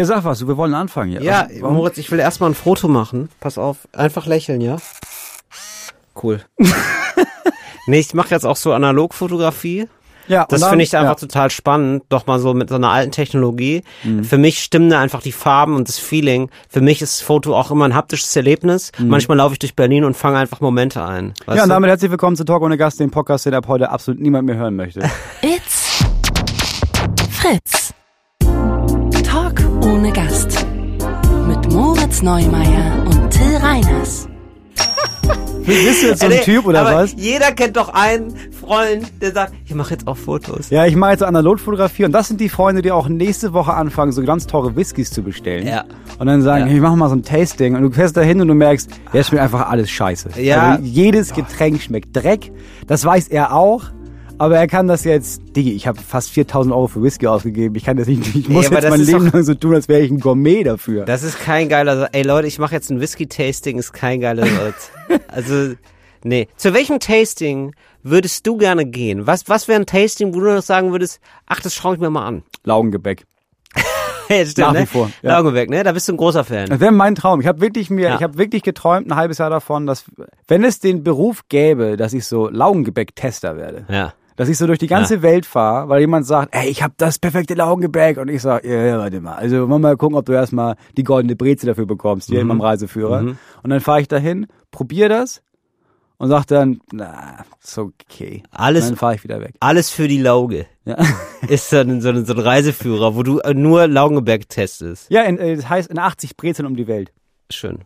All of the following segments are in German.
Ja, sag was, wir wollen anfangen. hier. Ja, Also, warum- Moritz, ich will erstmal ein Foto machen. Pass auf, einfach lächeln, ja? Cool. nee, ich mache jetzt auch so Analogfotografie. ja, Das finde ich einfach ja. total spannend, doch mal so mit so einer alten Technologie. Mhm. Für mich stimmen da einfach die Farben und das Feeling. Für mich ist Foto auch immer ein haptisches Erlebnis. Manchmal laufe ich durch Berlin und fange einfach Momente ein. Weißt Mhm. Ja, und du? damit herzlich willkommen zu Talk ohne Gast, dem Podcast, den ab heute absolut niemand mehr hören möchte. It's Fritz. Ohne Gast. Mit Moritz Neumeier und Till Reiners. Bist du jetzt so ein Nee, Typ oder aber was? Jeder kennt doch einen Freund, der sagt, ich mache jetzt auch Fotos. Ja, ich mache jetzt Analogfotografie und das sind die Freunde, die auch nächste Woche anfangen, so ganz teure Whiskys zu bestellen. Ja. Und dann sagen, Ja. hey, ich mach mal so ein Tasting und du fährst da hin und du merkst, der schmeckt einfach alles scheiße. Ja. Also jedes Getränk schmeckt Dreck. Das weiß er auch. Aber er kann das jetzt, Digi, ich habe fast 4000 Euro für Whisky ausgegeben. Ich kann das nicht, ich muss aber jetzt mein Leben doch- lang so tun, als wäre ich ein Gourmet dafür. Das ist kein geiler, ey Leute, ich mache jetzt ein Whisky-Tasting, ist kein geiler Satz. Also, nee. Zu welchem Tasting würdest du gerne gehen? Was, was wäre ein Tasting, wo du noch sagen würdest, ach, das schaue ich mir mal an? Laugengebäck. Ja, stimmt, Nach ne? wie vor, ja. Laugenbeck, ne? Da bist du ein großer Fan. Das wäre mein Traum. Ich habe wirklich mir, Ja. ich habe wirklich geträumt ein halbes Jahr davon, dass wenn es den Beruf gäbe, dass ich so Laugengebäck-Tester werde. Ja. Dass ich so durch die ganze Welt fahre, weil jemand sagt, ey, ich habe das perfekte Laugengebäck und ich sage, ja, ja, warte mal. Also wollen wir mal gucken, ob du erstmal die goldene Breze dafür bekommst, hier in meinem Reiseführer. Und dann fahre ich dahin, probier das und sag dann, na, ist okay. Alles- Und dann fahre ich wieder weg. Alles für die Lauge. Ja, Ist so ein, so ein, so ein Reiseführer, wo du nur Laugenbeck testest. ja in, äh, das heißt in 80 Brezeln um die Welt. Schön.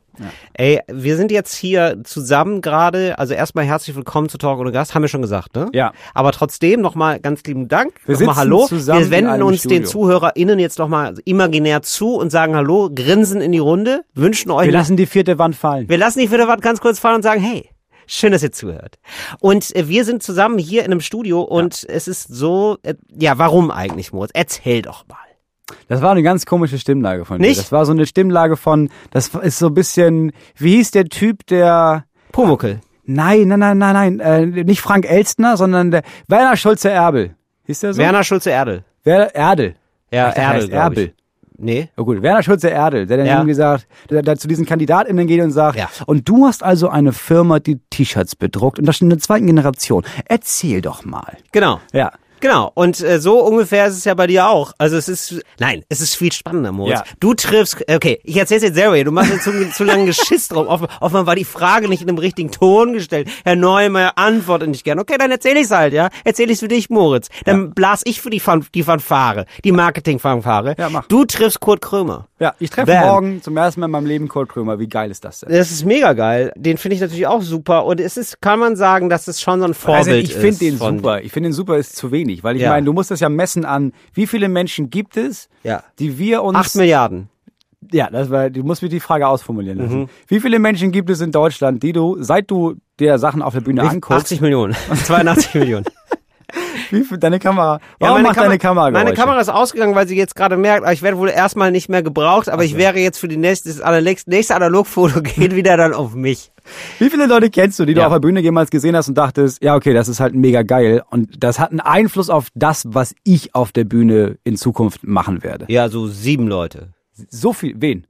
Ey, wir sind jetzt hier zusammen gerade. Also erstmal herzlich willkommen zu Talk ohne Gast, haben wir schon gesagt, ne? Ja. Aber trotzdem nochmal ganz lieben Dank. Wir nochmal Hallo. zusammen wir in wenden uns den Studio. ZuhörerInnen jetzt nochmal imaginär zu und sagen Hallo, grinsen in die Runde, wünschen euch Wir lassen die vierte Wand fallen. wir lassen die vierte Wand ganz kurz fallen und sagen, hey, schön, dass ihr zuhört. Und äh, wir sind zusammen hier in einem Studio und es ist so, äh, ja, warum eigentlich, Moritz? Erzähl doch mal. Das war eine ganz komische Stimmlage von dir. Nicht? Das war so eine Stimmlage von, das ist so ein bisschen, wie hieß der Typ, der, Pumuckel. nein, nein, nein, nein, nein, äh, nicht Frank Elstner, sondern der Werner Schulze-Erbel. Hieß der so? Werner Schulze-Erdel. Wer, Erdel. Ja, er Erdel, glaub ich. Erbel. Nee. Oh gut, Werner Schulze-Erdel, der dann Ja. irgendwie sagt, der, der zu diesen KandidatInnen geht und sagt, Ja. und du hast also eine Firma, die T-Shirts bedruckt und das schon in der zweiten Generation. Erzähl doch mal. Genau. Ja. Genau, und äh, so ungefähr ist es ja bei dir auch. Also es ist, nein, es ist viel spannender, Moritz. Ja. Du triffst, okay, ich erzähl's jetzt selber, hier, du machst jetzt zu, zu lange Geschiss drauf. Offen, offenbar war die Frage nicht in dem richtigen Ton gestellt. Herr Neumeier antwortet nicht gern. Okay, dann erzähl ich's halt, ja. Erzähl ich's für dich, Moritz. Dann blas ich für die, Fan, die Fanfare, die Marketing-Fanfare. Ja, mach. Du triffst Kurt Krömer. Ja, ich treffe morgen zum ersten Mal in meinem Leben Kurt Krömer. Wie geil ist das denn? Das ist mega geil. Den finde ich natürlich auch super. Und es ist, kann man sagen, dass es schon so ein Vorbild Also ich ist. finde den super. Ich finde den super ist zu wenig, weil ich Ja. meine, du musst das ja messen an, wie viele Menschen gibt es, Ja. die wir uns Acht Milliarden. Ja, das war, du musst mir die Frage ausformulieren lassen. Mhm. Wie viele Menschen gibt es in Deutschland, die du, seit du dir Sachen auf der Bühne anguckst, 80 Millionen. 82 Millionen. Wie viel, deine Kamera, Ja, warum meine macht Kamera- deine Kamera Meine Geräusche? Kamera ist ausgegangen, weil sie jetzt gerade merkt, ah, ich werde wohl erstmal nicht mehr gebraucht, aber ich wäre jetzt für die nächste, das nächste Analogfoto geht wieder dann auf mich. Wie viele Leute kennst du, die du Ja. auf der Bühne jemals gesehen hast und dachtest, ja, okay, das ist halt mega geil und das hat einen Einfluss auf das, was ich auf der Bühne in Zukunft machen werde. Ja, so sieben Leute. So viel, wen?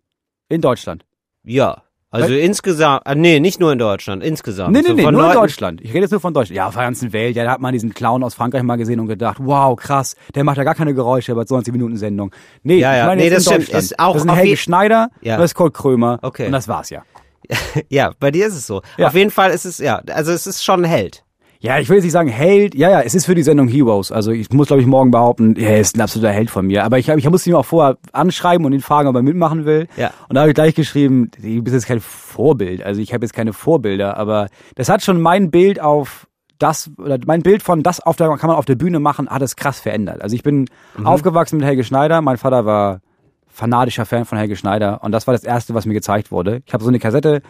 In Deutschland. Ja. Also Weil- insgesamt, ah, nee, nicht nur in Deutschland, insgesamt. Nee, nee, so nee, nur von in Leuten- Deutschland. Ich rede jetzt nur von Deutschland. Ja, auf der ganzen Welt. Ja, da hat man diesen Clown aus Frankreich mal gesehen und gedacht, wow, krass, der macht ja gar keine Geräusche bei 20 Minuten Sendung. Nee, Ja, ja, ich meine nee, das in stimmt. Ist auch das sind auf Helge Schneider, Ja. das ist Kurt Krömer Okay. und das war's ja. Ja, bei dir ist es so. Ja. Auf jeden Fall ist es, ja, also es ist schon ein Held. Ja, ich will jetzt nicht sagen Held. Ja, ja, es ist für die Sendung Heroes. Also ich muss, glaube ich, morgen behaupten, er ist ein absoluter Held von mir. Aber ich, ich musste ihn auch vorher anschreiben und ihn fragen, ob er mitmachen will. Ja. Und da habe ich gleich geschrieben, du bist jetzt kein Vorbild. Also ich habe jetzt keine Vorbilder, aber das hat schon mein Bild auf das, oder mein Bild von das auf der, kann man auf der Bühne machen, hat es krass verändert. Also ich bin aufgewachsen mit Helge Schneider. Mein Vater war fanatischer Fan von Helge Schneider und das war das erste, was mir gezeigt wurde. Ich habe so eine Kassette,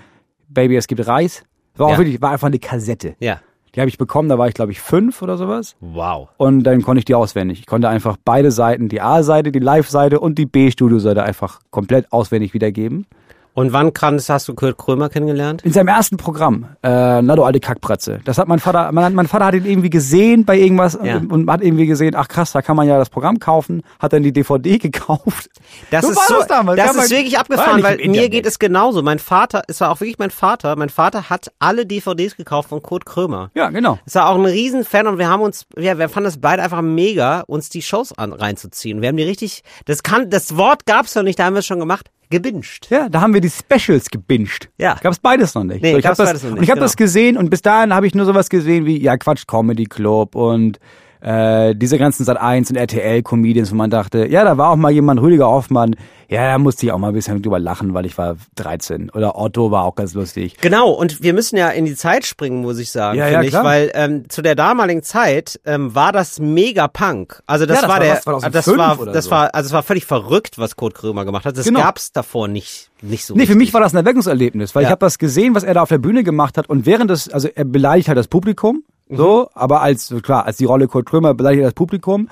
Baby, es gibt Reis. War Ja. auch wirklich, war einfach eine Kassette. Ja. Die habe ich bekommen, da war ich glaube ich fünf oder sowas. Wow. Und dann konnte ich die auswendig. Ich konnte einfach beide Seiten, die A-Seite, die Live-Seite und die B-Studio-Seite einfach komplett auswendig wiedergeben. Und wann kannst, hast du Kurt Krömer kennengelernt? In seinem ersten Programm, äh, na du alte Kackbratze. Das hat mein Vater, mein, mein Vater hat ihn irgendwie gesehen bei irgendwas Ja. und, und hat irgendwie gesehen, ach krass, da kann man ja das Programm kaufen, hat dann die DVD gekauft. Das So ist war so, das damals. das ist wirklich abgefahren, weil mir Internet. geht es genauso. Mein Vater, es war auch wirklich mein Vater, mein Vater hat alle DVDs gekauft von Kurt Krömer. Ja, genau. Es war auch ein Riesenfan und wir haben uns, ja, wir fanden es beide einfach mega, uns die Shows an, reinzuziehen. Wir haben die richtig, das kann, das Wort gab's noch nicht, da haben wir es schon gemacht, gebinged. Ja, da haben wir die Specials gebinged. Ja. Gab's beides noch nicht. Nee, so, ich hab gab's das, beides noch nicht, und ich habe genau. das gesehen und bis dahin habe ich nur sowas gesehen wie, ja Quatsch, Comedy Club und äh, diese ganzen Sat 1 und RTL Comedians, wo man dachte, ja, da war auch mal jemand, Rüdiger Hoffmann, ja, da musste ich auch mal ein bisschen drüber lachen, weil ich war 13. Oder Otto war auch ganz lustig. Genau, und wir müssen ja in die Zeit springen, muss ich sagen, Ja, finde ja, ich, klar. weil ähm, zu der damaligen Zeit ähm, war das mega Punk. Also das, Ja, das war der, was, 2005 das war, das so. war, also es war völlig verrückt, was Kurt Krömer gemacht hat. Das Genau. gab's davor nicht, nicht so. Nee, für mich war das ein Erweckungserlebnis, weil Ja. ich habe das gesehen, was er da auf der Bühne gemacht hat und während des, also er beleidigt halt das Publikum. So, aber als, klar, als die Rolle Kurt Krömer beleidigt das Publikum.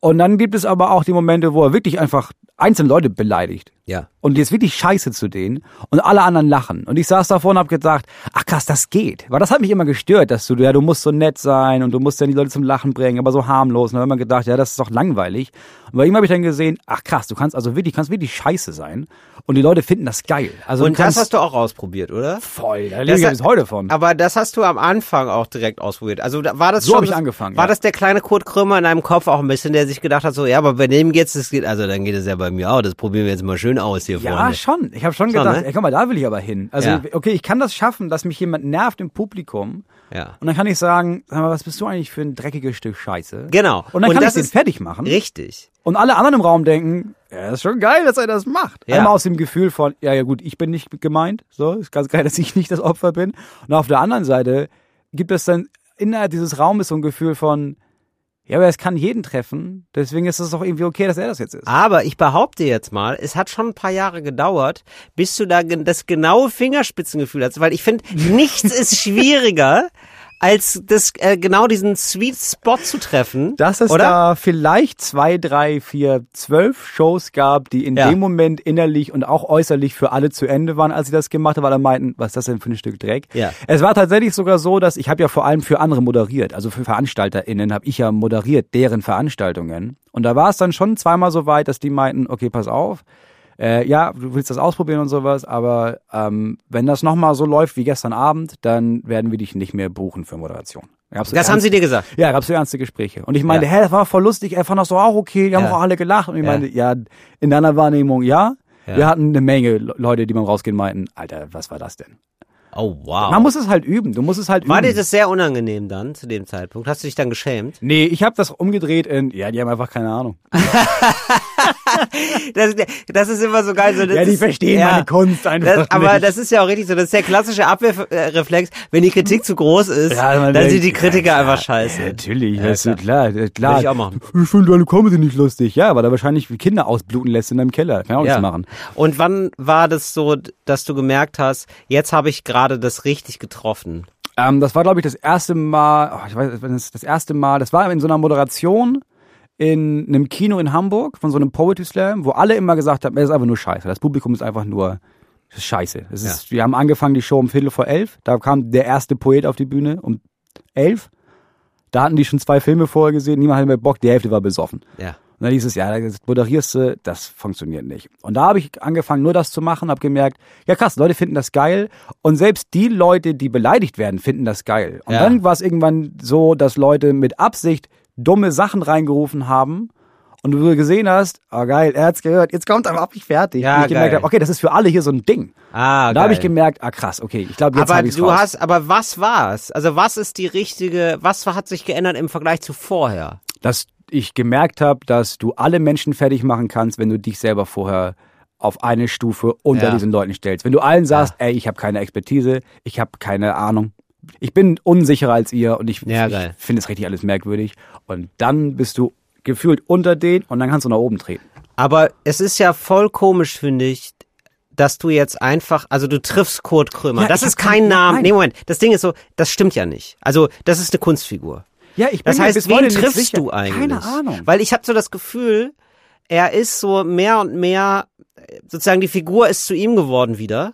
Und dann gibt es aber auch die Momente, wo er wirklich einfach einzelne Leute beleidigt. Ja. Und jetzt wirklich scheiße zu denen und alle anderen lachen. Und ich saß davor und hab gedacht, ach krass, das geht. Weil das hat mich immer gestört, dass du, ja, du musst so nett sein und du musst ja die Leute zum Lachen bringen, aber so harmlos. Und da hab ich immer gedacht, ja, das ist doch langweilig. Und bei ihm habe ich dann gesehen, ach krass, du kannst also wirklich, kannst wirklich scheiße sein. Und die Leute finden das geil. Also Und das hast du auch ausprobiert, oder? voll, da lebe ich bis heute von. Aber das hast du am Anfang auch direkt ausprobiert. Also da war das So schon. hab ich angefangen, War ja. das der kleine Kurt Krömer in deinem Kopf auch ein bisschen, der sich gedacht hat, so, ja, aber bei dem geht's, das geht, also dann geht es ja bei mir auch. Das probieren wir jetzt mal schön aus hier Ja, vorne. schon. Ich habe schon Schon, gedacht, ne? ey, guck mal, da will ich aber hin. Also, Ja. okay, ich kann das schaffen, dass mich jemand nervt im Publikum. Ja. Und dann kann ich sagen, sag mal, was bist du eigentlich für ein dreckiges Stück Scheiße? Genau. Und dann Und kann das ich den ist- fertig machen. Richtig. Und alle anderen im Raum denken, ja, ist schon geil, dass er das macht. Ja. Einmal aus dem Gefühl von, ja, ja gut, ich bin nicht gemeint. So, ist ganz geil, dass ich nicht das Opfer bin. Und auf der anderen Seite gibt es dann innerhalb dieses Raumes so ein Gefühl von, ja, aber es kann jeden treffen. Deswegen ist es doch irgendwie okay, dass er das jetzt ist. Aber ich behaupte jetzt mal, es hat schon ein paar Jahre gedauert, bis du da das genaue Fingerspitzengefühl hast, weil ich finde, nichts ist schwieriger, als das äh, genau diesen Sweet Spot zu treffen. Dass es oder? da vielleicht zwei, drei, vier, zwölf Shows gab, die in Ja. dem Moment innerlich und auch äußerlich für alle zu Ende waren, als sie das gemacht haben, weil alle meinten, was ist das denn für ein Stück Dreck? Ja. Es war tatsächlich sogar so, dass ich habe ja vor allem für andere moderiert, also für VeranstalterInnen habe ich ja moderiert, deren Veranstaltungen. Und da war es dann schon zweimal so weit, dass die meinten, okay, pass auf, äh, ja, du willst das ausprobieren und sowas, aber ähm, wenn das nochmal so läuft wie gestern Abend, dann werden wir dich nicht mehr buchen für Moderation. Gab's Das haben sie dir gesagt. ja, gab's so ernste Gespräche. Und ich meinte, Ja. hä, das war voll lustig, er fand das doch auch okay, die haben Ja. auch alle gelacht. Und ich Ja. meinte, ja, in deiner Wahrnehmung, ja. Ja. Wir hatten eine Menge Le- Leute, die beim Rausgehen meinten, Alter, was war das denn? Oh, wow. Man muss es halt üben, du musst es halt War üben. dir das sehr unangenehm dann, zu dem Zeitpunkt? Hast du dich dann geschämt? nee, ich habe das umgedreht in, ja, die haben einfach keine Ahnung. Das, das ist immer so geil. So, das Ja, die ist, verstehen meine Kunst einfach Das, aber nicht. das ist ja auch richtig so. Das ist der klassische Abwehrreflex. Wenn die Kritik zu groß ist, man dann denkt, sind die Kritiker ja, einfach ja, scheiße. Natürlich, Ja, weißt du, klar, äh, klar. Ich auch machen. Ich finde deine Comedy nicht lustig. Ja, weil er wahrscheinlich Kinder ausbluten lässt in deinem Keller. Kann auch nichts machen. Und wann war das so, dass du gemerkt hast, jetzt habe ich gerade das richtig getroffen? Ähm, das war, glaube ich, das erste Mal, oh, ich weiß, es das erste Mal, das war in so einer Moderation in einem Kino in Hamburg von so einem Poetry Slam, wo alle immer gesagt haben, es ist einfach nur scheiße. Das Publikum ist einfach nur das scheiße. Es ist, Wir haben angefangen die Show um Viertel vor elf. Da kam der erste Poet auf die Bühne um elf. Da hatten die schon zwei Filme vorher gesehen, niemand hatte mehr Bock, die Hälfte war besoffen. Ja. Und dann hieß es, ja, das moderierst du, das funktioniert nicht. Und da habe ich angefangen, nur das zu machen, habe gemerkt, ja krass, Leute finden das geil. Und selbst die Leute, die beleidigt werden, finden das geil. Und Ja. dann war es irgendwann so, dass Leute mit Absicht dumme Sachen reingerufen haben. Und du gesehen hast, oh geil, er hat's gehört, jetzt kommt aber auch nicht fertig. Ja, und ich gemerkt geil. habe, okay, das ist für alle hier so ein Ding. Ah, Und da habe ich gemerkt, ah krass, okay, ich glaube, jetzt habe ich's du raus. hast, aber was war's? Also was ist die richtige, was hat sich geändert im Vergleich zu vorher? dass ich gemerkt habe, dass du alle Menschen fertig machen kannst, wenn du dich selber vorher auf eine Stufe unter Ja. diesen Leuten stellst. Wenn du allen sagst, ey, ich habe keine Expertise, ich habe keine Ahnung, ich bin unsicherer als ihr und ich, Ja, ich finde es richtig alles merkwürdig und dann bist du gefühlt unter denen und dann kannst du nach oben treten. Aber es ist ja voll komisch, finde ich, dass du jetzt einfach, also du triffst Kurt Krömer. Ja, das ist kein Name. nein. Nee, Moment. Das Ding ist so, das stimmt ja nicht. Also, das ist eine Kunstfigur. Ja, ich bin Das mir heißt, wen triffst du eigentlich? Keine Ahnung. Weil ich habe so das Gefühl, er ist so mehr und mehr, sozusagen die Figur ist zu ihm geworden wieder.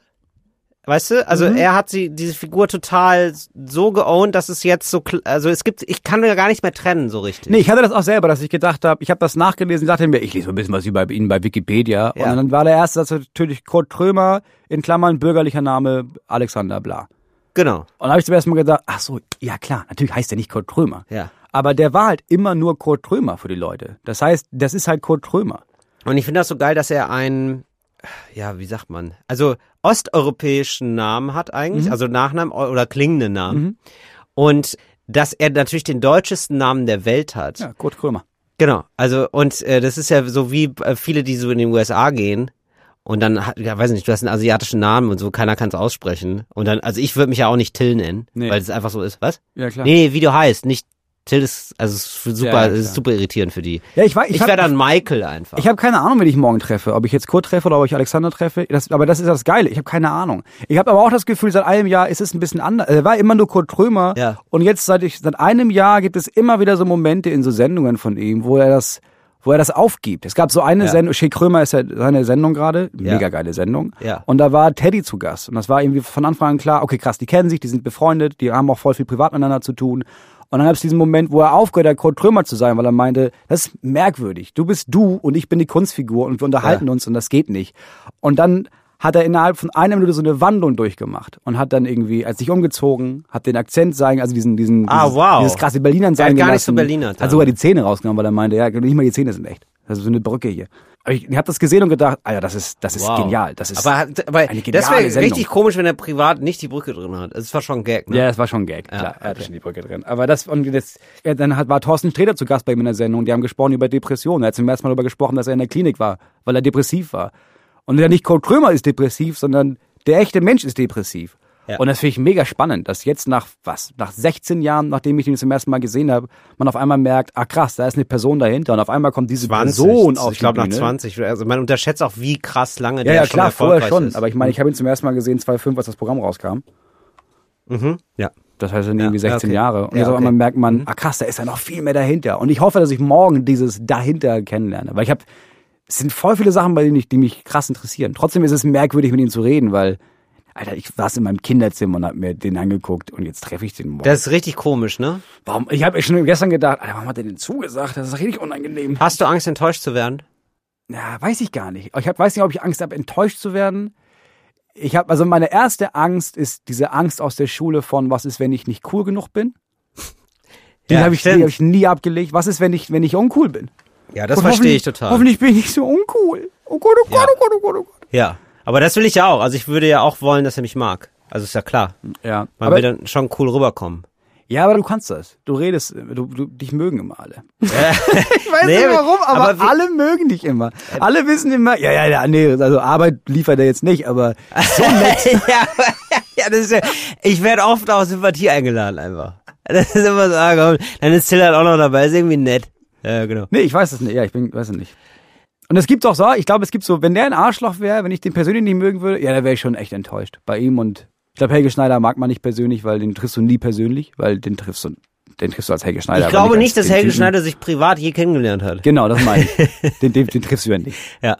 Weißt du? Also Mhm. er hat sie, diese Figur total so geowned, dass es jetzt so, also es gibt, ich kann ja gar nicht mehr trennen so richtig. Nee, ich hatte das auch selber, dass ich gedacht habe, ich habe das nachgelesen, dachte mir, ich lese mal ein bisschen was über ihn bei Wikipedia. Ja. Und dann war der erste Satz natürlich Kurt Trömer, in Klammern bürgerlicher Name Alexander Bla. Genau. Und dann habe ich zum ersten Mal gedacht, ach so, ja klar, natürlich heißt er nicht Kurt Trömer. Ja. Aber der war halt immer nur Kurt Trömer für die Leute. Das heißt, das ist halt Kurt Trömer. Und ich finde das so geil, dass er einen, ja, wie sagt man, also osteuropäischen Namen hat Mhm. eigentlich, also Nachnamen oder klingenden Namen. Und dass er natürlich den deutschesten Namen der Welt hat. Ja, Kurt Krömer. Genau, also und äh, das ist ja so wie äh, viele, die so in den USA gehen und dann, hat- ja, weiß nicht, du hast einen asiatischen Namen und so, keiner kann es aussprechen. Und dann, also ich würde mich ja auch nicht Till nennen, Nee. weil es einfach so ist. Was? Ja, klar. Nee, wie du heißt, nicht Till ist, also es ist super, Ja, ist super irritierend für die. Ja, ich weiß, ich, Ich, wäre dann Michael einfach. Ich habe keine Ahnung, wen ich morgen treffe. Ob ich jetzt Kurt treffe oder ob ich Alexander treffe. Das, aber das ist das Geile. Ich habe keine Ahnung. Ich habe aber auch das Gefühl, seit einem Jahr ist es ein bisschen anders. Er war immer nur Kurt Trömer. Ja. Und jetzt seit, ich, seit einem Jahr gibt es immer wieder so Momente in so Sendungen von ihm, wo er das wo er das aufgibt. Es gab so eine Ja. Sendung, Shea Krömer ist ja seine Sendung gerade, Ja. mega geile Sendung. Ja. Und da war Teddy zu Gast. Und das war irgendwie von Anfang an klar, okay, krass, die kennen sich, die sind befreundet, die haben auch voll viel privat miteinander zu tun. Und dann gab es diesen Moment, wo er aufgehört hat, Kurt Trömer zu sein, weil er meinte, das ist merkwürdig. Du bist du und ich bin die Kunstfigur und wir unterhalten Ja. uns und das geht nicht. Und dann hat er innerhalb von einer Minute so eine Wandlung durchgemacht und hat dann irgendwie, als sich umgezogen, hat den Akzent sein, also diesen, diesen, Ah, dieses, wow. dieses krasse Berlinern Er sein hat gar nicht so gelassen. Berlinert, Hat ja. sogar die Zähne rausgenommen, weil er meinte, ja, nicht mal die Zähne sind echt. Das ist so eine Brücke hier. Aber ich, ich habe das gesehen und gedacht, Alter, das ist, das ist Wow. genial. Das ist, aber, hat- aber eine das geniale wäre Sendung. richtig komisch, wenn er privat nicht die Brücke drin hat. Es war schon ein Gag, ne? Ja, das war schon ein Gag, klar. Ja, Er hatte okay. schon die Brücke drin. Aber das, und das, ja, dann hat, war Thorsten Sträter zu Gast bei ihm in der Sendung. Die haben gesprochen über Depressionen. Er hat zum ersten Mal darüber gesprochen, dass er in der Klinik war, weil er depressiv war. Und ja nicht Kurt Krömer ist depressiv, sondern der echte Mensch ist depressiv. Ja. Und das finde ich mega spannend, dass jetzt nach was, nach 16 Jahren, nachdem ich ihn zum ersten Mal gesehen habe, man auf einmal merkt, ah krass, da ist eine Person dahinter und auf einmal kommt diese 20. Person auf ich glaube nach Bühne. 20. Also man unterschätzt auch, wie krass lange Ja, der ja, schon klar, vorher erfolgreich schon. ist. Aber ich meine, ich habe ihn zum ersten Mal gesehen, 2005, als das Programm rauskam. mhm. Ja. Das heißt dann Ja, irgendwie 16 ja, okay. Jahre. Und Ja, jetzt auf einmal merkt man, ah krass, da ist ja noch viel mehr dahinter. Und ich hoffe, dass ich morgen dieses dahinter kennenlerne. Weil ich habe, es sind voll viele Sachen, bei denen ich, die mich krass interessieren. Trotzdem ist es merkwürdig, mit ihm zu reden, weil, Alter, ich saß in meinem Kinderzimmer und hab mir den angeguckt und jetzt treffe ich den morgen. Das ist richtig komisch, ne? warum? Ich habe schon gestern gedacht, Alter, warum hat er denn zugesagt? Das ist richtig unangenehm. Hast du Angst, enttäuscht zu werden? Ja, weiß ich gar nicht. Ich hab, weiß nicht, ob ich Angst habe, enttäuscht zu werden. Ich habe, also meine erste Angst ist diese Angst aus der Schule von, was ist, wenn ich nicht cool genug bin? Die Ja, habe ich, die hab ich nie abgelegt. Was ist, wenn ich, wenn ich uncool bin? Ja, das Und verstehe ich total. Hoffentlich bin ich nicht so uncool. Oh Gott, oh Gott, Ja. oh Gott, oh Gott, oh Gott. Ja. Aber das will ich ja auch. Also ich würde ja auch wollen, dass er mich mag. Also ist ja klar. Ja, Man aber, will dann schon cool rüberkommen. ja, aber du kannst das. Du redest, du, du dich mögen immer alle. ich weiß Nee, nicht warum, aber, aber alle mögen dich immer. Alle wissen immer, ja, ja, ja, nee, also Arbeit liefert er jetzt nicht, aber so nett. ja, ja, das ist ja, ich werde oft aus Sympathie eingeladen einfach. Das ist immer so, ah, komm, dann ist Till halt auch noch dabei, ist irgendwie nett. Ja, genau. Nee, ich weiß es nicht. Ja, ich bin, weiß es nicht. Und es gibt auch so, ich glaube, es gibt so, wenn der ein Arschloch wäre, wenn ich den persönlich nicht mögen würde, ja, da wäre ich schon echt enttäuscht. Bei ihm und ich glaube, Helge Schneider mag man nicht persönlich, weil den triffst du nie persönlich, weil den triffst du, den triffst du als Helge Schneider. Ich glaube als nicht, dass Helge Typen. Schneider sich privat je kennengelernt hat. Genau, das meine ich. den, den, den triffst du ja nicht. Ja.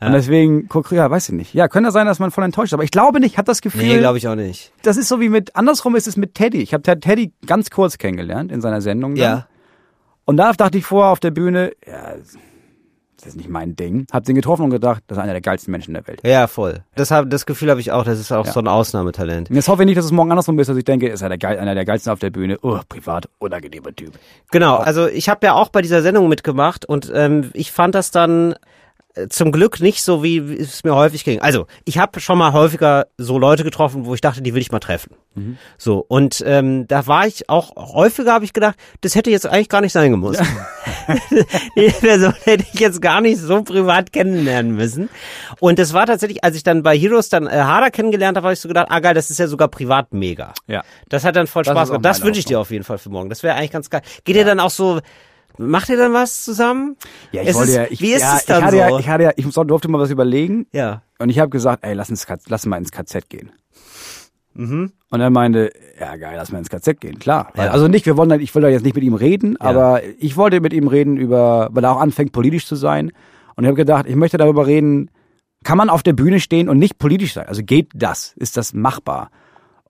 Und deswegen, guck, ja, weiß ich nicht. Ja, könnte sein, dass man voll enttäuscht ist, aber ich glaube nicht, hat das Gefühl, Nee, glaube ich auch nicht. das ist so wie mit, andersrum ist es mit Teddy. Ich habe Teddy ganz kurz kennengelernt in seiner Sendung. dann. Ja. Und da dachte ich vorher auf der Bühne, ja, das ist nicht mein Ding. Hab den getroffen und gedacht, das ist einer der geilsten Menschen der Welt. Ja, voll. Das, hab, das Gefühl habe ich auch, das ist auch Ja. so ein Ausnahmetalent. Jetzt hoffe ich nicht, dass es morgen andersrum ist, dass ich denke, ist er der Geil, einer der geilsten auf der Bühne. Oh, privat, unangenehmer Typ. Genau, also ich habe ja auch bei dieser Sendung mitgemacht und ähm, ich fand das dann zum Glück nicht so, wie es mir häufig ging. Also, ich habe schon mal häufiger so Leute getroffen, wo ich dachte, die will ich mal treffen. So, und ähm, da war ich auch, häufiger habe ich gedacht, das hätte jetzt eigentlich gar nicht sein gemusst. Die Person hätte ich jetzt gar nicht so privat kennenlernen müssen. Und das war tatsächlich, als ich dann bei Heroes dann äh, Harder kennengelernt habe, habe ich so gedacht, ah geil, das ist ja sogar privat mega. Ja. Das hat dann voll Das Spaß gemacht. Das wünsche ich dir auf jeden Fall für morgen. Das wäre eigentlich ganz geil. Geht ihr dann auch so, macht ihr dann was zusammen? Ja, ich Es wollte ist, ja, ich, wie ist ja, es dann ich hatte so? ja, ich hatte ja, ich durfte mal was überlegen. ja. Und ich habe gesagt, ey, lass uns, lass mal ins KZ gehen. Und er meinte, ja geil, lass mal ins KZ gehen, klar. Ja. Also nicht, wir wollen, ich wollte jetzt nicht mit ihm reden, aber ich wollte mit ihm reden über, weil er auch anfängt politisch zu sein. Und ich habe gedacht, ich möchte darüber reden, kann man auf der Bühne stehen und nicht politisch sein? Also geht das? Ist das machbar?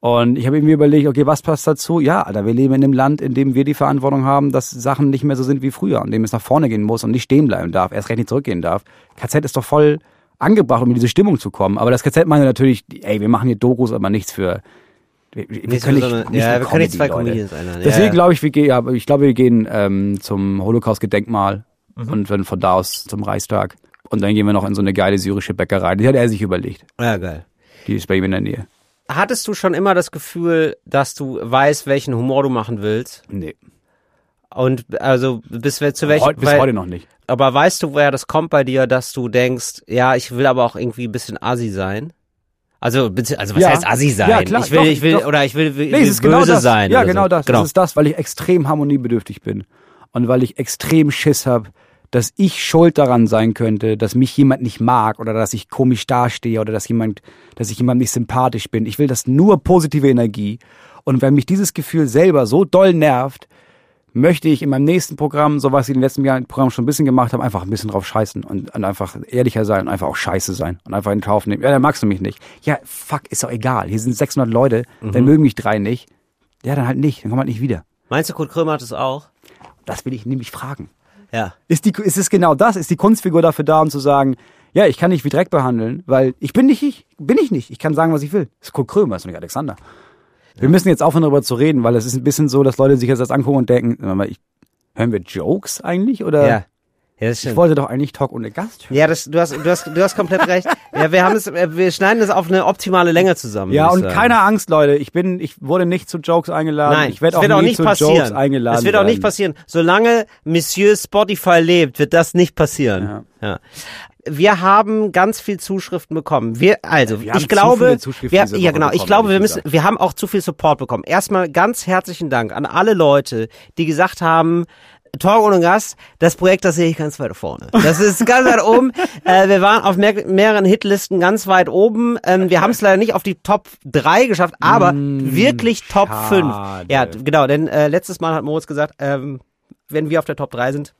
Und ich habe irgendwie überlegt, okay, was passt dazu? Ja, Alter, wir leben in einem Land, in dem wir die Verantwortung haben, dass Sachen nicht mehr so sind wie früher, in dem es nach vorne gehen muss und nicht stehen bleiben darf, erst recht nicht zurückgehen darf. KZ ist doch voll angebracht, um in diese Stimmung zu kommen. Aber das KZ meinte natürlich, ey, wir machen hier Dokus, aber nichts für wir, wir Nicht können so nicht, eine- nicht ja, wir können nicht zwei Comedians einladen. Deswegen Ja, ja. glaube ich, wir gehen, ja, ich glaube, wir gehen ähm, zum Holocaust-Gedenkmal Mhm. und dann von da aus zum Reichstag. Und dann gehen wir noch in so eine geile syrische Bäckerei. Die hat er sich überlegt. Ja, geil. Die ist bei ihm in der Nähe. Hattest du schon immer das Gefühl, dass du weißt, welchen Humor du machen willst? Nee. Und also bis zu welchem bis weil- heute noch nicht. Aber weißt du, woher das kommt bei dir, dass du denkst, ja, ich will aber auch irgendwie ein bisschen assi sein? Also, also was Ja. heißt assi sein? Ja, klar, ich will, doch, ich will, doch. oder ich will, will, Nee, will ist böse genau das. sein. Ja, genau so. das. Genau. Das ist das, weil ich extrem harmoniebedürftig bin. Und weil ich extrem Schiss habe, dass ich schuld daran sein könnte, dass mich jemand nicht mag oder dass ich komisch dastehe oder dass jemand, dass ich jemandem nicht sympathisch bin. Ich will das nur positive Energie. Und wenn mich dieses Gefühl selber so doll nervt, möchte ich in meinem nächsten Programm, so was ich in den letzten Jahren im Programm schon ein bisschen gemacht habe, einfach ein bisschen drauf scheißen und, und einfach ehrlicher sein und einfach auch scheiße sein und einfach in Kauf nehmen. Ja, dann magst du mich nicht. Ja, fuck, ist doch egal. Hier sind 600 Leute, dann mögen mich drei nicht. Ja, dann halt nicht, dann kommt halt nicht wieder. Meinst du, Kurt Krömer hat es auch? Das will ich nämlich fragen. Ja. Ist, die, ist es genau das? Ist die Kunstfigur dafür da, um zu sagen, ja, ich kann dich wie Dreck behandeln, weil ich bin nicht ich, bin ich nicht. Ich kann sagen, was ich will. Das ist Kurt Krömer, ist doch nicht Alexander. Wir müssen jetzt aufhören, darüber zu reden, weil es ist ein bisschen so, dass Leute sich jetzt das angucken und denken, ich, hören wir Jokes eigentlich? Oder Ja. Ja, ich wollte doch eigentlich Talk ohne Gast hören. Ja, das, du hast, du hast, du hast komplett recht. Ja, wir haben es, äh, wir schneiden das auf eine optimale Länge zusammen. Ja, und sagen. keine Angst, Leute. Ich bin, ich wurde nicht zu Jokes eingeladen. Nein, ich werde es auch, auch nicht zu passieren. Jokes eingeladen. Es wird auch nicht passieren. Solange Monsieur Spotify lebt, wird das nicht passieren. Ja. Wir haben ganz viel Zuschriften bekommen. Wir, also, wir haben ich glaube, wir, ja genau, ich glaube, wir müssen, wir haben auch zu viel Support bekommen. Erstmal ganz herzlichen Dank an alle Leute, die gesagt haben, Talk ohne Gast, das Projekt, das sehe ich ganz weit vorne. Das ist ganz weit oben. Äh, wir waren auf mehr, mehreren Hitlisten ganz weit oben. Ähm, wir haben es leider nicht auf die Top 3 geschafft, aber wirklich Top Mm, schade. 5. Ja, genau, denn äh, letztes Mal hat Moritz gesagt, ähm, wenn wir auf der Top 3 sind,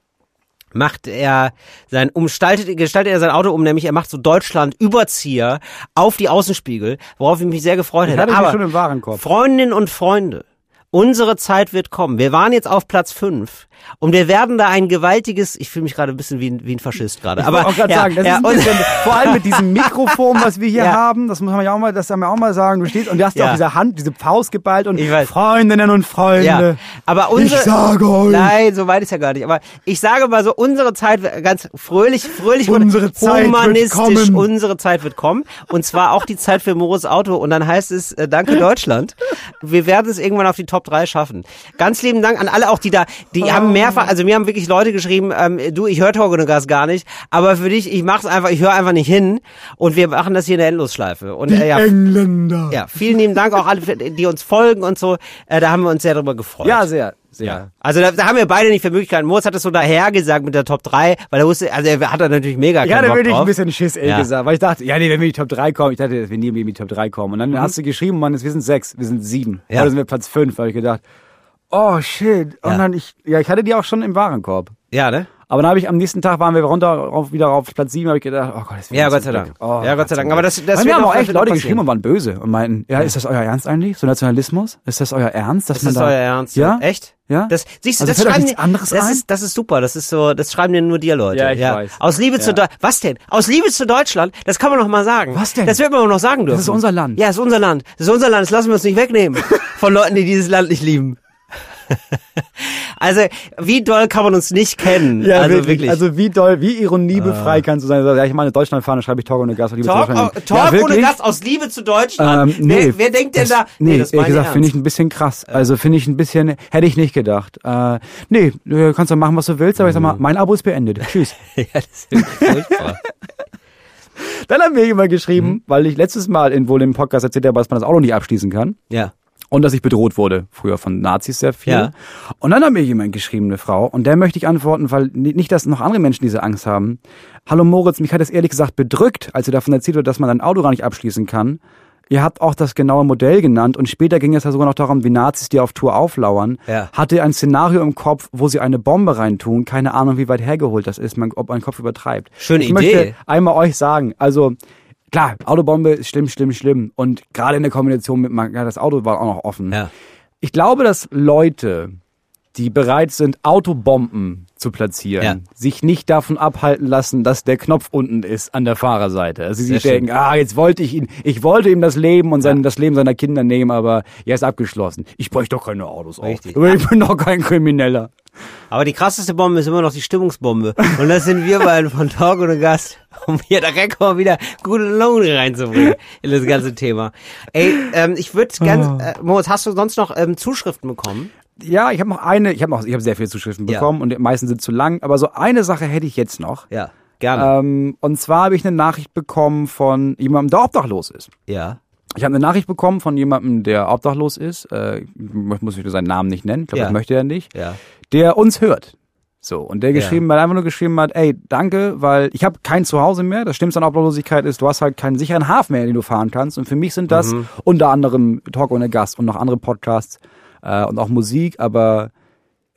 macht er sein umstaltet gestaltet er sein Auto um, nämlich er macht so Deutschland Überzieher auf die Außenspiegel, worauf ich mich sehr gefreut hätte. Aber schon im Warenkorb. Freundinnen und Freunde, unsere Zeit wird kommen. Wir waren jetzt auf Platz 5 und wir werden da ein gewaltiges, ich fühle mich gerade ein bisschen wie ein, wie ein Faschist gerade, Ich aber auch gerade ja, sagen, das ja, ist ein und- bisschen, vor allem mit diesem Mikrofon, was wir hier Ja. haben, das muss man ja auch mal, das haben wir auch mal sagen. Du stehst und du hast ja auch diese Hand, diese Faust geballt und. Freundinnen und Freunde. Ja, aber unsere, ich sage euch, Nein, so weit ist ja gar nicht. Aber ich sage mal so, unsere Zeit wird ganz fröhlich, fröhlich und Unsere Zeit wird humanistisch. kommen. Unsere Zeit wird kommen. Und zwar auch die Zeit für Moritz Auto. Und dann heißt es, äh, danke Deutschland. Wir werden es irgendwann auf die Top 3 schaffen. Ganz lieben Dank an alle auch, die da, die Oh. haben mehrfach, also mir haben wirklich Leute geschrieben, ähm, du, ich höre Gas gar nicht, aber für dich, ich mach's einfach, ich höre einfach nicht hin. Und wir machen das hier in der Endlosschleife. Und äh, ja, Engländer. ja, vielen lieben Dank auch alle, die uns folgen und so. Äh, da haben wir uns sehr drüber gefreut. Ja, sehr, sehr. Ja. Also da, da haben wir beide nicht für Möglichkeiten. Moritz hat es so daher gesagt mit der Top 3, weil er wusste, also er hat da natürlich mega Ich hatte Bock wirklich drauf. ein bisschen Schiss, ehrlich Ja. gesagt, weil ich dachte, ja, nee, wenn wir in die Top 3 kommen, ich dachte, dass wir nie in die Top 3 kommen. Und Mhm. dann hast du geschrieben, Mann, wir sind sechs, wir sind sieben. Ja. Oder sind wir Platz fünf, da habe ich gedacht, oh shit. Und Ja. dann ich, ja, ich hatte die auch schon im Warenkorb. Ja, ne? Aber dann habe ich am nächsten Tag waren wir runter auf, wieder auf Platz sieben, habe ich gedacht, oh Gott, das Ja, wieder Gott sei. Dank. Oh, Ja, Gott sei Dank. Aber das- das wird mir haben auch das echt wird Leute geschrieben und waren böse und meinten, ja, ist das euer Ernst eigentlich? So Nationalismus? Ist das euer Ernst? Dass Ist man das da, euer Ernst? Ja? Echt? Ja? Das, siehst du, Also das schreiben nichts anderes das ein? ist, das ist super. Das ist so, das schreiben dir nur dir Leute. Ja, ich weiß. Aus Liebe zu Ja. Deutschland. Was denn? Aus Liebe zu Deutschland? Das kann man noch mal sagen. Was denn? Das wird man auch noch sagen dürfen. ist unser Land. Ja, das ist unser Land. Das ist unser Land. Das lassen wir uns nicht wegnehmen. Von Leuten, die dieses Land nicht lieben. also, wie doll kann man uns nicht kennen? Ja, also wirklich. Also wie doll, wie ironiebefrei kannst du sein? Ja, ich meine Deutschlandfahne, schreibe ich Talk ohne Gast. Liebe Talk, zu Deutschland. Talk ja, ohne wirklich? Gast aus Liebe zu Deutschland. Ähm, nee, wer, wer denkt denn das, da? Nee, das ehrlich gesagt, finde ich ein bisschen krass. Also finde ich ein bisschen, hätte ich nicht gedacht. Äh, nee, du kannst doch machen, was du willst, aber ich sag mal, mein Abo ist beendet. Tschüss. ja, das ist wirklich furchtbar. Dann haben wir jemand geschrieben, Mhm. weil ich letztes Mal in wohl im Podcast erzählt habe, dass man das Auto nicht abschließen kann. ja. Und dass ich bedroht wurde, früher von Nazis sehr viel. Ja. Und dann hat mir jemand geschrieben, eine Frau, und der möchte ich antworten, weil ni- nicht, dass noch andere Menschen diese Angst haben. Hallo Moritz, mich hat es ehrlich gesagt bedrückt, als du davon erzählt wurde, dass man ein Auto gar nicht abschließen kann. ihr habt auch das genaue Modell genannt und später ging es ja sogar noch darum, wie Nazis, die auf Tour auflauern, Ja. hatte ein Szenario im Kopf, wo sie eine Bombe reintun. Keine Ahnung, wie weit hergeholt das ist, man, ob mein Kopf übertreibt. Schöne ich Idee. möchte einmal euch sagen, also klar, Autobombe ist schlimm, schlimm, schlimm und gerade in der Kombination mit, man- ja, das Auto war auch noch offen. Ja. Ich glaube, dass Leute, die bereit sind, Autobomben zu platzieren, Ja. sich nicht davon abhalten lassen, dass der Knopf unten ist an der Fahrerseite. Also sie denken, ah, jetzt wollte ich ihn, ich wollte ihm das Leben und sein, das Leben seiner Kinder nehmen, aber er ist abgeschlossen. Ich bräuchte doch keine Autos Richtig. auf. Ich bin doch kein Krimineller. Aber die krasseste Bombe ist immer noch die Stimmungsbombe. Und das sind wir beiden von Talk ohne Gast, um hier direkt mal wieder gute Laune reinzubringen in das ganze Thema. Ey, ähm, ich würde ganz, Oh. äh, Moritz, hast du sonst noch ähm, Zuschriften bekommen? Ja, ich habe noch eine, ich habe noch, ich habe sehr viele Zuschriften Ja. bekommen und die meisten sind zu lang, aber so eine Sache hätte ich jetzt noch. Ja, gerne. Ähm, und zwar habe ich eine Nachricht bekommen von jemandem, der obdachlos ist. ja. Ich habe eine Nachricht bekommen von jemandem, der obdachlos ist. Äh, ich muss seinen Namen nicht nennen. Ich glaube, Ja. das möchte er nicht. Ja. Der uns hört. So, und der geschrieben hat, einfach nur geschrieben hat, ey, danke, weil ich habe kein Zuhause mehr. Das Schlimmste an Obdachlosigkeit ist, du hast halt keinen sicheren Hafen mehr, in den du fahren kannst. Und für mich sind das Mhm. unter anderem Talk ohne Gast und noch andere Podcasts äh, und auch Musik, aber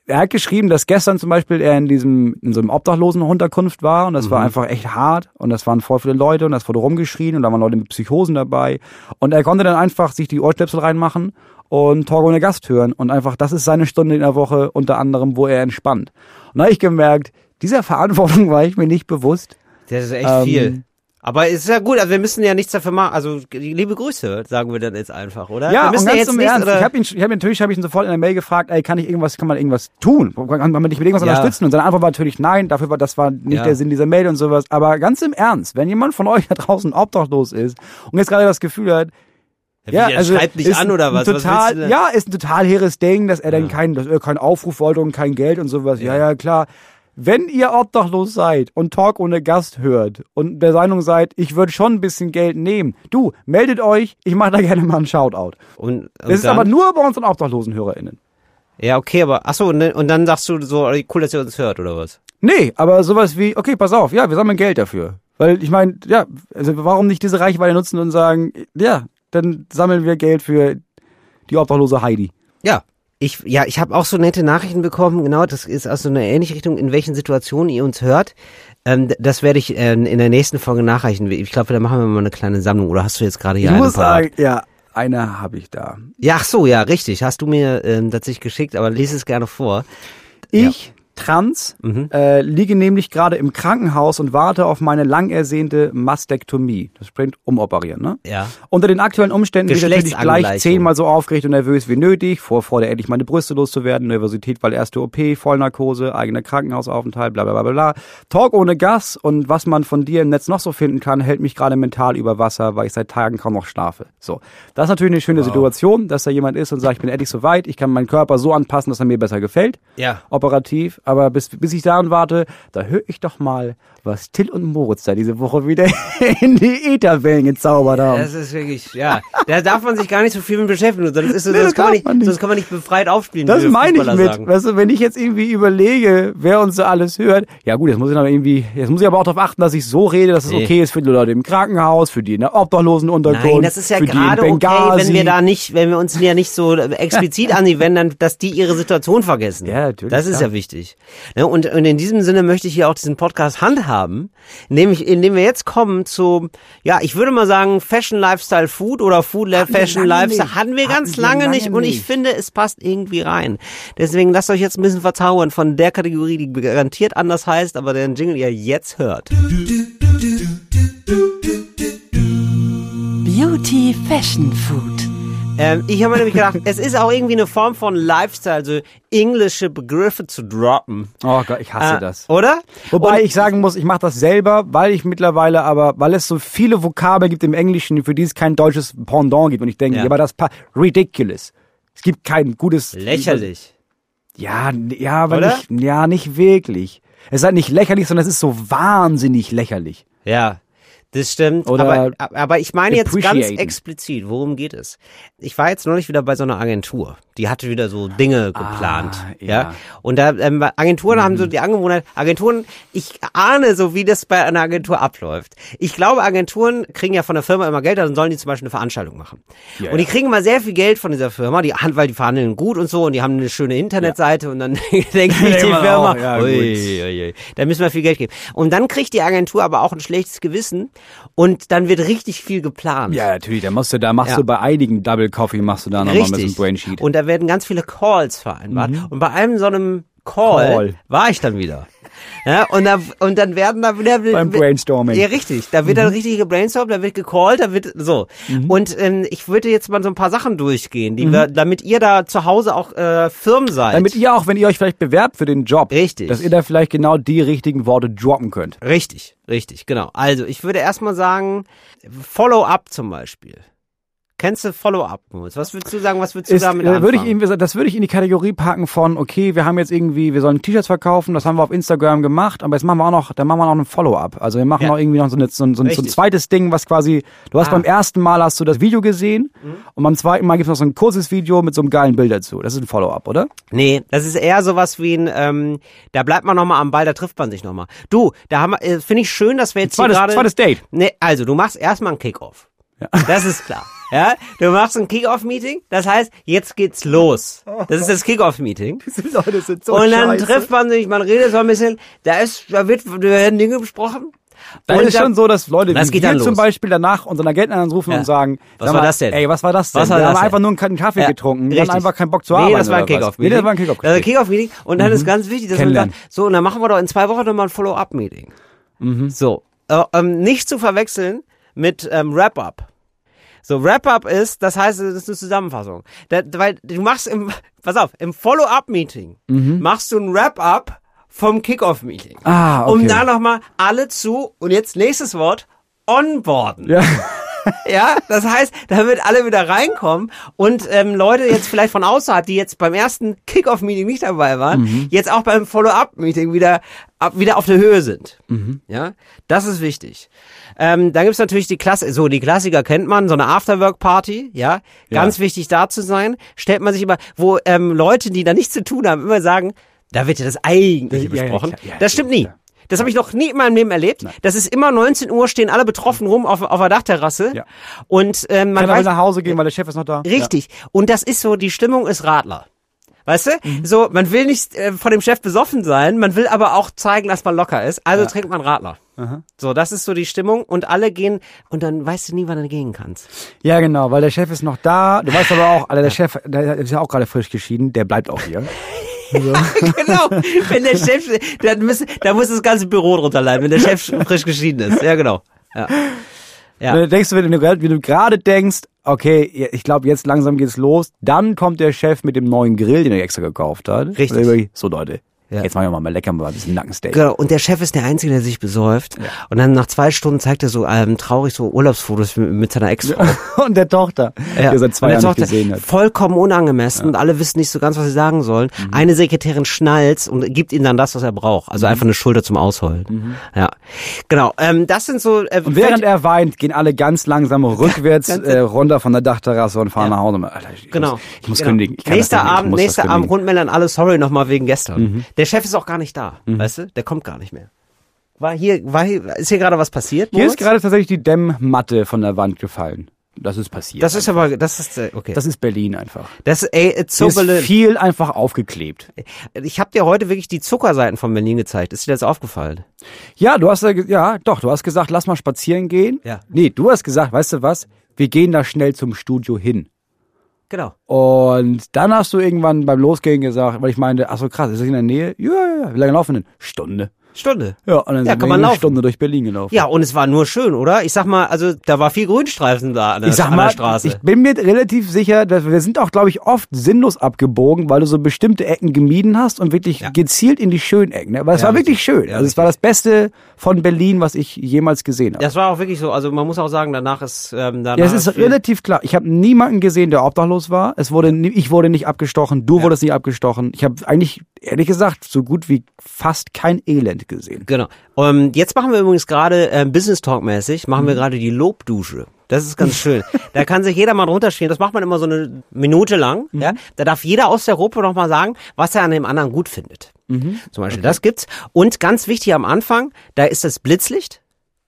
er hat geschrieben, dass gestern zum Beispiel er in diesem, in so einem Obdachlosenunterkunft war und das war einfach echt hart und das waren voll viele Leute und das wurde rumgeschrien und da waren Leute mit Psychosen dabei und er konnte dann einfach sich die Ohrstöpsel reinmachen und Talk ohne Gast hören und einfach, das ist seine Stunde in der Woche unter anderem, wo er entspannt. Und da habe ich gemerkt, dieser Verantwortung war ich mir nicht bewusst. Das ist echt Ähm, viel. Aber es ist ja gut, also wir müssen ja nichts dafür machen. Also liebe Grüße, sagen wir dann jetzt einfach, oder? wir Ja, und müssen ganz jetzt im nicht, Ernst, ich habe ihn, ich hab ihn natürlich, habe ich ihn sofort in der Mail gefragt, ey, kann ich irgendwas, kann man irgendwas tun? Kann man dich mit irgendwas Ja. unterstützen? Und seine Antwort war natürlich nein, dafür war, das war nicht Ja. der Sinn dieser Mail und sowas. Aber ganz im Ernst, wenn jemand von euch da draußen obdachlos ist und jetzt gerade das Gefühl hat, Ja, wie, der schreibt nicht ist an oder ein was? Was Total, denn? ja, ist ein total hehres Ding, dass er dann keinen, keinen Aufruf wollte und kein Geld und sowas. Ja, ja, klar. Wenn ihr obdachlos seid und Talk ohne Gast hört und der Meinung seid, ich würde schon ein bisschen Geld nehmen, du, meldet euch, ich mache da gerne mal einen Shoutout. Und, und Das ist dann? aber nur bei unseren obdachlosen HörerInnen. Ja, okay, aber ach so, und, dann- und dann sagst du so, cool, dass ihr uns hört oder was? Nee, aber sowas wie, okay, pass auf, ja, wir sammeln Geld dafür. Weil ich meine, ja, also warum nicht diese Reichweite nutzen und sagen, ja, dann sammeln wir Geld für die obdachlose Heidi. Ja. Ich, ja, ich habe auch so nette Nachrichten bekommen, genau, das ist aus so einer ähnlichen Richtung, in welchen Situationen ihr uns hört. Ähm, das werde ich äh, in der nächsten Folge nachreichen. Ich glaube, da machen wir mal eine kleine Sammlung. Oder hast du jetzt gerade hier ich eine muss sagen, ja, eine habe ich da. Ja, ach so, ja, richtig. Hast du mir ähm, tatsächlich geschickt, aber lies es gerne vor. Ich, trans, Mhm. äh, liege nämlich gerade im Krankenhaus und warte auf meine lang ersehnte Mastektomie. Das springt umoperieren, ne? Ja. Unter den aktuellen Umständen bin ich natürlich gleich zehnmal so aufgeregt und nervös wie nötig. Vorfreude, endlich meine Brüste loszuwerden. Nervosität, weil erste OP, Vollnarkose, eigener Krankenhausaufenthalt, bla bla bla bla. Talk ohne Gas und was man von dir im Netz noch so finden kann, hält mich gerade mental über Wasser, weil ich seit Tagen kaum noch schlafe. So, das ist natürlich eine schöne Situation, dass da jemand ist und sagt, ich bin endlich so weit, ich kann meinen Körper so anpassen, dass er mir besser gefällt. Ja. Operativ, aber bis, bis ich daran warte, da höre ich doch mal, was Till und Moritz da diese Woche wieder in die Ätherwellen gezaubert haben. Das ist wirklich, ja. Da darf man sich gar nicht so viel mit beschäftigen. Sonst, ist, Nee, sonst, das kann man nicht, nicht. sonst kann man nicht befreit aufspielen. Das meine ich mit, sagen. weißt du, wenn ich jetzt irgendwie überlege, wer uns so alles hört, ja gut, jetzt muss ich aber irgendwie, jetzt muss ich aber auch darauf achten, dass ich so rede, dass es Nee. okay ist für die Leute im Krankenhaus, für die in der Obdachlosenunterkunft, Nein, das ist ja gerade okay, wenn wir da nicht, wenn wir uns ja nicht so explizit an die wenden, dass die ihre Situation vergessen. Ja, natürlich, Das ist klar. ja wichtig. Ne, Und, und in diesem Sinne möchte ich hier auch diesen Podcast handhaben, nämlich indem wir jetzt kommen zu, ja, ich würde mal sagen, Fashion, Lifestyle, Food oder Food, wir Fashion, lange Lifestyle. nicht. Hatten wir Hatten ganz wir lange, lange nicht und ich nicht. finde, es passt irgendwie rein. Deswegen lasst euch jetzt ein bisschen verzaubern von der Kategorie, die garantiert anders heißt, aber den Jingle ihr jetzt hört. Beauty Fashion Food. Ähm, ich habe mir nämlich gedacht, es ist auch irgendwie eine Form von Lifestyle, so englische Begriffe zu droppen. Oh Gott, ich hasse Äh, das. Oder? Wobei Und- ich sagen muss, ich mache das selber, weil ich mittlerweile aber, weil es so viele Vokabeln gibt im Englischen, für die es kein deutsches Pendant gibt. Und ich denke, Ja. aber das ridiculous. Es gibt kein gutes. lächerlich. Ja, ja, aber Oder? nicht, ja, nicht wirklich. Es ist halt nicht lächerlich, sondern es ist so wahnsinnig lächerlich. Ja. Das stimmt, Oder aber, aber ich meine jetzt ganz explizit, worum geht es? Ich war jetzt neulich wieder bei so einer Agentur, die hatte wieder so Dinge geplant, ja. ja. Mhm. Und da ähm, Agenturen haben so die Angewohnheit, Agenturen, ich ahne so, wie das bei einer Agentur abläuft. Ich glaube, Agenturen kriegen ja von der Firma immer Geld, dann sollen die zum Beispiel eine Veranstaltung machen. Ja, und die ja. kriegen mal sehr viel Geld von dieser Firma, die weil die verhandeln gut und so und die haben eine schöne Internetseite und dann denkt sich die Immer Firma, auch, ja, ui, ui, ui, da müssen wir viel Geld geben. Und dann kriegt die Agentur aber auch ein schlechtes Gewissen und dann wird richtig viel geplant. Ja, natürlich, da musst du, da machst Ja. du bei einigen Double Coffee machst du da nochmal einem Richtig. Brainsheet. Und da werden ganz viele Calls vereinbart. Und bei einem so einem Call, Call. war ich dann wieder. Ja, und, da, und dann werden da wieder Beim Brainstorming. Ja, richtig. Da wird dann richtig gebrainstormt, da wird gecallt, da wird so. Und ähm, ich würde jetzt mal so ein paar Sachen durchgehen, die wir, damit ihr da zu Hause auch äh, firm seid. Damit ihr auch, wenn ihr euch vielleicht bewerbt für den Job, Richtig. dass ihr da vielleicht genau die richtigen Worte droppen könnt. Richtig, richtig, genau. Also ich würde erstmal sagen, Follow-up zum Beispiel. Kennst du Follow-up? Moritz? Was würdest du sagen, was würdest du Ist, damit äh, würde ich das würde ich in die Kategorie packen von, okay, wir haben jetzt irgendwie, wir sollen T-Shirts verkaufen, das haben wir auf Instagram gemacht, aber jetzt machen wir auch noch, dann machen wir noch ein Follow-up. Also wir machen Ja. noch irgendwie noch so, eine, so, ein- so, so ein zweites Ding, was quasi, du hast Ah. beim ersten Mal hast du das Video gesehen und beim zweiten Mal gibt es noch so ein kurzes Video mit so einem geilen Bild dazu. Das ist ein Follow-up, oder? Nee, das ist eher sowas wie ein, ähm, da bleibt man nochmal am Ball, da trifft man sich nochmal. Du, da haben wir, äh, finde ich schön, dass wir jetzt hier Zweites, gerade... zweites Date. Nee, also du machst erstmal einen Kickoff. Das ist klar. Ja, du machst ein Kickoff-Meeting, das heißt, jetzt geht's los. Das ist das Kickoff-Meeting. Diese Leute sind so Und dann trifft man sich, man redet so ein bisschen, da ist, da wird, da werden Dinge besprochen. Da Und ist schon so, dass Leute Das wie geht wir zum. Beispiel danach unseren Agenten anrufen Ja. und sagen, Was sag war mal, das denn? Ey, was war das denn? Was war wir das haben denn? einfach nur einen kalten Kaffee Ja, getrunken. Wir hatten einfach keinen Bock zu Nee, arbeiten. das war ein? Kickoff-Meeting. Nee, das war ein Kickoff. Das war ein Kickoff-Meeting. Und dann ist ganz wichtig, dass man sagt, so, und dann machen wir doch in zwei Wochen nochmal ein Follow-up-Meeting. So. Äh, ähm, nicht zu verwechseln mit ähm, Wrap-up. So, Wrap-up ist, das heißt, das ist eine Zusammenfassung. Da, weil du machst im, pass auf, im Follow-up-Meeting machst du ein Wrap-up vom Kickoff-Meeting. Ah, okay. Um da nochmal alle zu, und jetzt nächstes Wort, onboarden. Ja. Ja, das heißt, da wird alle wieder reinkommen und ähm, Leute jetzt vielleicht von außerhalb, die jetzt beim ersten Kickoff-Meeting nicht dabei waren, Mhm. jetzt auch beim Follow-up-Meeting wieder ab, wieder auf der Höhe sind. Mhm. Ja, das ist wichtig. Ähm, dann gibt's natürlich die Klasse, so die Klassiker kennt man, so eine Afterwork-Party, ja, ganz wichtig da zu sein. Stellt man sich immer, wo ähm, Leute, die da nichts zu tun haben, immer sagen, da wird ja das Eigentliche Ja, ja, besprochen. Ja, das stimmt nie. ja. Das habe ich noch nie in meinem Leben erlebt. Das ist immer 19 Uhr, stehen alle betroffen rum auf, auf der Dachterrasse. Ja. Und ähm, man will weiß, nach Hause gehen, weil der Chef ist noch da. richtig. Und das ist so, die Stimmung ist Radler. Weißt du? Mhm. So, man will nicht äh, von dem Chef besoffen sein, man will aber auch zeigen, dass man locker ist. Also trinkt man Radler. So, das ist so die Stimmung und alle gehen und dann weißt du nie, wann du gehen kannst. Ja, genau, weil der Chef ist noch da. Du weißt aber auch, Alter, der Chef, der ist ja auch gerade frisch geschieden, der bleibt auch hier. genau. Wenn der Chef, dann muss, da muss das ganze Büro drunter leiden, wenn der Chef frisch geschieden ist. Ja, genau. Ja. Ja. Dann denkst du, wenn du, wenn du gerade denkst, okay, ich glaube, jetzt langsam geht's los, dann kommt der Chef mit dem neuen Grill, den er extra gekauft hat. Richtig. So Leute, Ja. jetzt machen wir mal lecker mal ein bisschen Nackensteak. Genau, und der Chef ist der Einzige, der sich besäuft. Und dann nach zwei Stunden zeigt er so ähm, traurig so Urlaubsfotos mit, mit seiner Ex-Frau. Und der Tochter, die er seit zwei der Jahren nicht Tochter, gesehen hat. Vollkommen unangemessen und alle wissen nicht so ganz, was sie sagen sollen. Mhm. Eine Sekretärin schnallt und gibt ihm dann das, was er braucht. Also Mhm. einfach eine Schulter zum Ausheulen. Ja, genau. Ähm, das sind so. Äh, Und während er weint, gehen alle ganz langsam rückwärts äh, runter von der Dachterrasse und fahren nach Hause. Alter, ich Genau. muss, ich muss genau. kündigen. Nächster Abend, nächster Abend. Mhm. Rundmeldern alle sorry nochmal wegen gestern. Der Chef ist auch gar nicht da, weißt du? Der kommt gar nicht mehr. War hier, war hier, ist hier gerade was passiert? Hier Moritz? ist gerade tatsächlich die Dämmmatte von der Wand gefallen. Das ist passiert. Das ist aber, das ist äh, okay. das ist Berlin einfach. Das, ey, it's so ist viel einfach aufgeklebt. Ich habe dir heute wirklich die Zuckerseiten von Berlin gezeigt. Ist dir das aufgefallen? Ja, du hast ja, doch, du hast gesagt, lass mal spazieren gehen. Ja. Nee, du hast gesagt, weißt du was? Wir gehen da schnell zum Studio hin. Genau. Und dann hast du irgendwann beim Losgehen gesagt, weil ich meinte, ach so krass, ist das in der Nähe? Ja, ja, ja. Wie lange laufen denn? Stunde. Stunde. Ja, und dann Ja, sind kann wir man eine. Stunde durch Berlin gelaufen. Ja, und es war nur schön, oder? Ich sag mal, also da war viel Grünstreifen da an der, Ich sag mal, Straße. ich bin mir relativ sicher, dass wir sind auch, glaube ich, oft sinnlos abgebogen, weil du so bestimmte Ecken gemieden hast und wirklich gezielt in die schönen Ecken. ne? Aber es Ja, war wirklich richtig. schön. Ja, also es war das Beste von Berlin, was ich jemals gesehen habe. das war auch wirklich so. Also man muss auch sagen, danach ist ähm, danach Ja, es ist relativ klar. Ich habe niemanden gesehen, der obdachlos war. Es wurde, ich wurde nicht abgestochen, du wurdest nicht abgestochen. Ich habe eigentlich, ehrlich gesagt, so gut wie fast kein Elend Wind gesehen. Genau. Ähm, jetzt machen wir übrigens gerade äh, Business Talk mäßig, machen wir gerade die Lobdusche. Das ist ganz schön. da kann sich jeder mal drunter stehen. Das macht man immer so eine Minute lang. Ja? Da darf jeder aus der Gruppe noch mal sagen, was er an dem anderen gut findet. Zum Beispiel das gibt's. Und ganz wichtig am Anfang, da ist das Blitzlicht.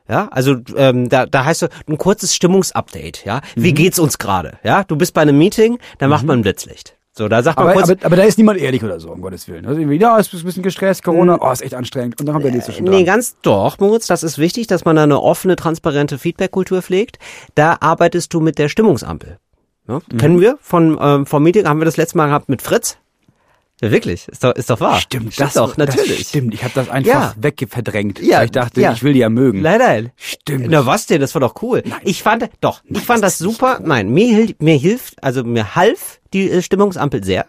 Ja, also ähm, da, da heißt so ein kurzes Stimmungsupdate. Ja, wie geht's uns gerade? Ja, du bist bei einem Meeting, dann macht man ein Blitzlicht. So, da sagt man Aber, kurz. aber, aber da ist niemand ehrlich oder so, um Gottes Willen. Also irgendwie, ja, ist ein bisschen gestresst, Corona, oh, ist echt anstrengend. Und dann kommt der nächste schon dran. Nee, ganz doch, Moritz, das ist wichtig, dass man da eine offene, transparente Feedback-Kultur pflegt. Da arbeitest du mit der Stimmungsampel. Ja, Mhm. Kennen wir von ähm, vom Meeting, haben wir das letzte Mal gehabt mit Fritz. Ja, wirklich, ist doch, ist doch wahr. Stimmt, Stimmt das doch, natürlich. Das stimmt, ich habe das einfach Ja. weggeverdrängt. Ja, weil ich dachte, ja. ich will die ja mögen. Nein, nein. Stimmt. Na was denn, das war doch cool. Ich fand, doch, ich fand das, super. Nein, mir, hilft, mir hilft, also mir half die äh, Stimmungsampel sehr,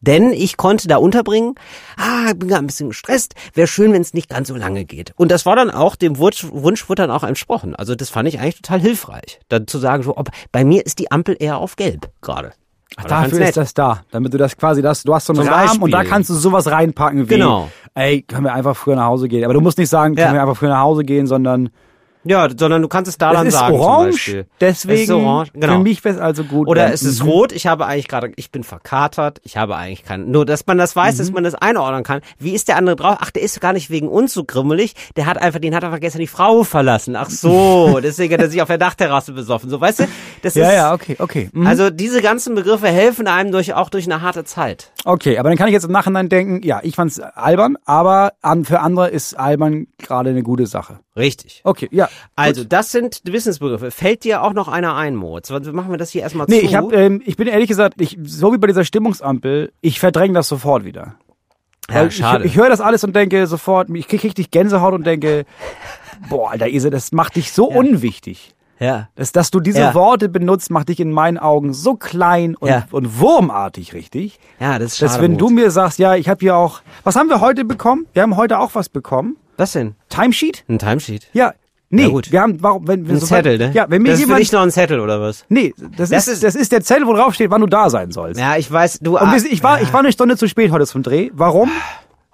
denn ich konnte da unterbringen, ah, ich bin gerade ein bisschen gestresst, wäre schön, wenn es nicht ganz so lange geht. Und das war dann auch, dem Wunsch, Wunsch wurde dann auch entsprochen. Also das fand ich eigentlich total hilfreich, dann zu sagen, so, ob, bei mir ist die Ampel eher auf gelb gerade. Ach, dafür ist das da, damit du das quasi, das, du hast so einen Zum Rahmen und da Beispiel. kannst du sowas reinpacken wie, Genau. ey, können wir einfach früher nach Hause gehen. Aber du musst nicht sagen, können Ja. wir einfach früher nach Hause gehen, sondern Ja, sondern du kannst es da es dann sagen zum orange, Beispiel. deswegen es ist orange, genau. für mich wäre es also gut. Oder es ist Mhm. rot, ich habe eigentlich gerade, ich bin verkatert, ich habe eigentlich keinen, nur dass man das weiß, Mhm. dass man das einordnen kann. Wie ist der andere drauf? Ach, der ist gar nicht wegen uns so grimmelig, der hat einfach, den hat einfach gestern die Frau verlassen. Ach so, deswegen hat er sich auf der Dachterrasse besoffen. So, weißt du? Das Ja, ist, ja, okay, okay. Mhm. Also diese ganzen Begriffe helfen einem durch, auch durch eine harte Zeit. Okay, aber dann kann ich jetzt im Nachhinein denken, ja, ich fand's albern, aber an, für andere ist albern gerade eine gute Sache. Richtig. Okay, ja. Also, das sind die Wissensbegriffe. Fällt dir auch noch einer ein, Moritz? Machen wir das hier erstmal Nee, zu. ich hab, ähm, ich bin ehrlich gesagt, ich, so wie bei dieser Stimmungsampel, ich verdränge das sofort wieder. ja, schade. Ich, ich höre das alles und denke sofort, ich krieg richtig Gänsehaut und denke, boah, Alter Ise, das macht dich so unwichtig. ja. Dass, dass du diese Ja. Worte benutzt, macht dich in meinen Augen so klein und, Ja. und wurmartig, richtig? Ja, das ist schade. Dass wenn du Moritz. mir sagst, ja, ich habe hier auch, was haben wir heute bekommen? Wir haben heute auch was bekommen. Was denn? Timesheet? Ein Timesheet. Ja. Nee, Ja, gut. wir haben, warum, wenn wir Ein so Zettel, ne? Ja, wenn mir das ist für jemand, dich noch ein Zettel, oder was? nee, das, Das ist, ist- das ist der Zettel, wo drauf steht, wann du da sein sollst. Ja, ich weiß, du. Und ah, ich war, ich war eine Stunde zu spät heute zum Dreh. Warum?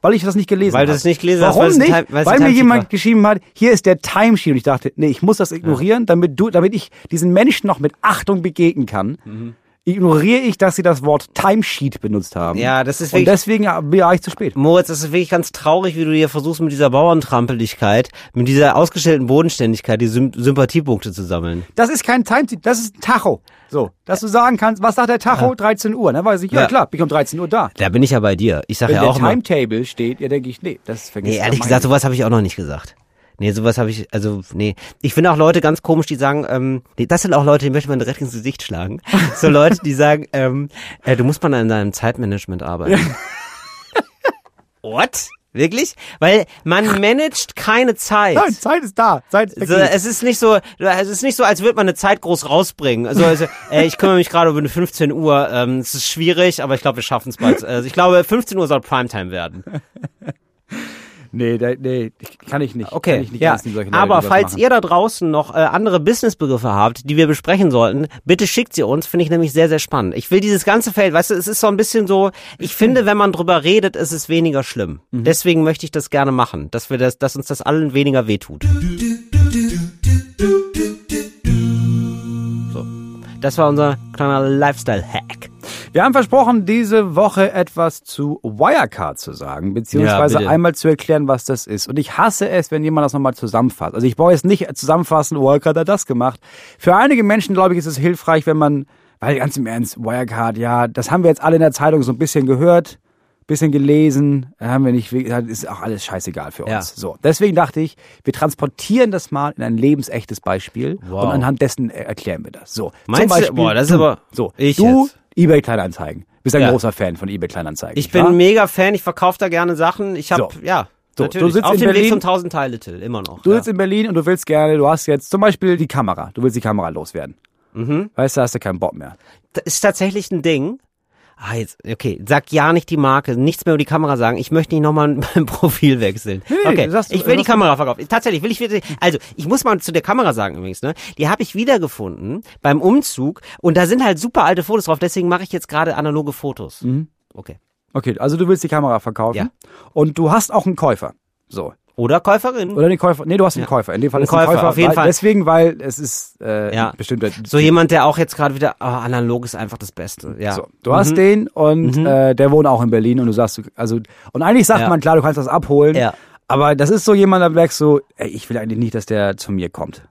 Weil ich das nicht gelesen Weil habe. du es nicht gelesen hast, Warum weil es ein nicht? Time- weil weil mir jemand war. geschrieben hat, hier ist der Timesheet. Und ich dachte, nee, ich muss das ignorieren, damit du, damit ich diesen Menschen noch mit Achtung begegnen kann. Mhm. Ignoriere ich, dass sie das Wort Timesheet benutzt haben. Ja, das ist Und wirklich- deswegen war ich zu spät. Moritz, das ist wirklich ganz traurig, wie du dir versuchst, mit dieser Bauerntrampeligkeit, mit dieser ausgestellten Bodenständigkeit die Sym Sympathiepunkte zu sammeln. Das ist kein Timesheet, das ist ein Tacho. So, dass du sagen kannst, was sagt der Tacho? 13 Uhr. Dann weiß ich, ja, Ja. klar, bin ich um 13 Uhr da. Da bin ich ja bei dir. Ich sage Wenn ja der auch mal. Timetable steht, ja, denke ich, nee, das vergisst Nee, ja ehrlich gesagt, sowas habe ich auch noch nicht gesagt. Nee, sowas habe ich, also, nee. Ich finde auch Leute ganz komisch, die sagen, ähm, nee, das sind auch Leute, die möchte man direkt ins Gesicht schlagen. So Leute, die sagen, ähm, äh, du musst mal an deinem Zeitmanagement arbeiten. What? Wirklich? Weil man managt keine Zeit. Nein, Zeit ist da. Zeit ist So, es ist nicht so, es ist nicht so, als würde man eine Zeit groß rausbringen. Also, also äh, ich kümmere mich gerade eine 15 Uhr. Ähm, es ist schwierig, aber ich glaube, wir schaffen es bald. Also ich glaube, 15 Uhr soll Primetime werden. Nee, da, nee, kann ich nicht. Okay, kann ich nicht ja. Leute, Aber falls machen. ihr da draußen noch äh, andere Businessbegriffe habt, die wir besprechen sollten, bitte schickt sie uns. Finde ich nämlich sehr, sehr spannend. Ich will dieses ganze Feld, weißt du, es ist so ein bisschen so, ich finde, wenn man drüber redet, ist es weniger schlimm. Mhm. Deswegen möchte ich das gerne machen, dass wir das, dass uns das allen weniger wehtut. So. Das war unser kleiner Lifestyle-Hack. Wir haben versprochen, diese Woche etwas zu Wirecard zu sagen, beziehungsweise Ja, einmal zu erklären, was das ist. Und ich hasse es, wenn jemand das nochmal zusammenfasst. Also ich brauche jetzt nicht zusammenfassen, Wirecard hat das gemacht. Für einige Menschen, glaube ich, ist es hilfreich, wenn man, weil ganz im Ernst, Wirecard, ja, das haben wir jetzt alle in der Zeitung so ein bisschen gehört, bisschen gelesen, haben wir nicht, ist auch alles scheißegal für uns. Ja. So, deswegen dachte ich, wir transportieren das mal in ein lebensechtes Beispiel Wow. und anhand dessen äh, erklären wir das. So, Meinst zum du- Beispiel, boah, das ist du, aber- so, ich du jetzt. eBay Kleinanzeigen. Bist ein Ja. großer Fan von eBay Kleinanzeigen. Ich bin wahr? mega Fan, ich verkaufe da gerne Sachen. Ich habe, So. ja, So, natürlich. du sitzt Auf in dem Weg Berlin- zum 1000 Teile Till, immer noch. Du ja. sitzt in Berlin und du willst gerne, du hast jetzt zum Beispiel die Kamera. Du willst die Kamera loswerden. Mhm. Weißt du, hast du keinen Bock mehr. Das ist tatsächlich ein Ding. Ah, jetzt, okay, sag ja nicht die Marke, nichts mehr über die Kamera sagen. Ich möchte nicht nochmal mein Profil wechseln. nee, okay, sagst- ich will die Kamera verkaufen. Tatsächlich, will ich wieder, also, ich muss mal zu der Kamera sagen übrigens, ne, die habe ich wiedergefunden beim Umzug und da sind halt super alte Fotos drauf, deswegen mache ich jetzt gerade analoge Fotos. Mhm. Okay. Okay, also du willst die Kamera verkaufen Ja. und du hast auch einen Käufer. So. Oder Käuferin. Oder den Käufer. Nee, du hast einen Käufer. In dem Fall Ein ist ein Käufer, Käufer. auf jeden weil, Fall. Deswegen, weil es ist äh, Ja. bestimmt. so jemand, der auch jetzt gerade wieder, oh, analog ist einfach das Beste. Ja. So, du hast den und äh, der wohnt auch in Berlin und du sagst, du- also und eigentlich sagt Ja. man klar, du kannst das abholen, Ja. aber das ist so jemand, da merkst du, ey, ich will eigentlich nicht, dass der zu mir kommt.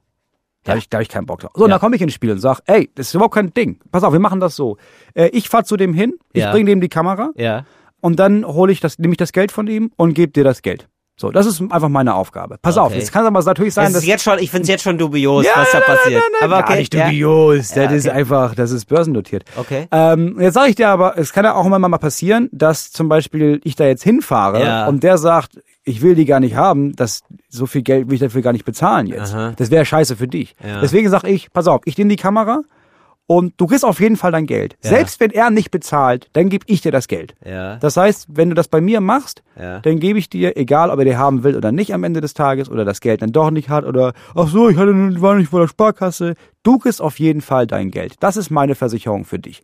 Da habe ich, da hab ich keinen Bock drauf. So, und Ja. dann komme ich ins Spiel und sag, ey, das ist überhaupt kein Ding. Pass auf, wir machen das so. Äh, ich fahr zu dem hin, ich Ja. bring dem die Kamera Ja. und dann hole ich das, nehme ich das Geld von ihm und gebe dir das Geld. So, das ist einfach meine Aufgabe. Pass auf, Okay. jetzt kann aber natürlich sein, Das dass ist jetzt schon, ich finde es jetzt schon dubios, Ja, was da nein, nein, passiert. nein, nein, Aber okay. gar nicht dubios. Ja, Das ist okay. einfach, das ist börsennotiert. Okay. Ähm, jetzt sage ich dir aber, es kann ja auch immer mal passieren, dass zum Beispiel ich da jetzt hinfahre Ja. und der sagt, ich will die gar nicht haben, das so viel Geld will ich dafür gar nicht bezahlen jetzt. Aha. Das wäre scheiße für dich. Ja. Deswegen sage ich, pass auf, ich nehme die Kamera und du kriegst auf jeden Fall dein Geld. Ja. Selbst wenn er nicht bezahlt, dann gebe ich dir das Geld. Ja. Das heißt, wenn du das bei mir machst, Ja. dann gebe ich dir, egal ob er die haben will oder nicht am Ende des Tages oder das Geld dann doch nicht hat oder ach so, ich hatte war nicht vor der Sparkasse, du kriegst auf jeden Fall dein Geld. Das ist meine Versicherung für dich.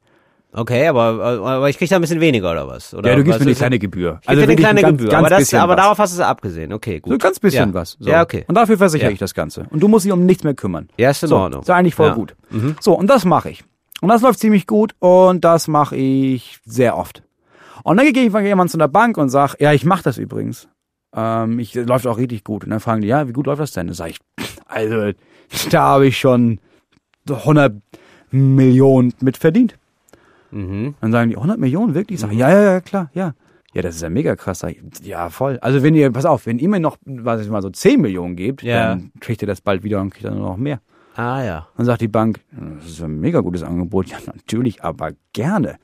Okay, aber, aber ich krieg da ein bisschen weniger oder was? Oder Ja, du gibst mir eine kleine Gebühr. Ich also eine kleine ein Gebühr, Ganz aber, das, aber darauf hast du es abgesehen. Okay, gut. So ein ganz bisschen ja. was. So. Ja, okay. Und dafür versichere Ja. ich das Ganze. Und du musst dich um nichts mehr kümmern. Ja, ist in so, Ordnung. Ist eigentlich voll Ja. Mhm. gut. So, und das mache ich. Und das läuft ziemlich gut und das mache ich sehr oft. Und dann gehe ich jemand zu einer Bank und sage, ja, ich mache das übrigens. Ähm, ich, das läuft auch richtig gut. Und dann fragen die, ja, wie gut läuft das denn? Dann sage ich, also, da habe ich schon 100 Millionen mit verdient. Mhm. Dann sagen die, 100 Millionen wirklich? Ich sage, ja, ja, ja, klar, ja. Ja, das ist ja mega krass. Sag ich, ja, voll. Also wenn ihr, pass auf, wenn ihr mir noch, was ich mal so 10 Millionen gebt, Ja. dann kriegt ihr das bald wieder und kriegt dann noch mehr. Ah ja. Dann sagt die Bank, das ist ein mega gutes Angebot. Ja, natürlich, aber gerne.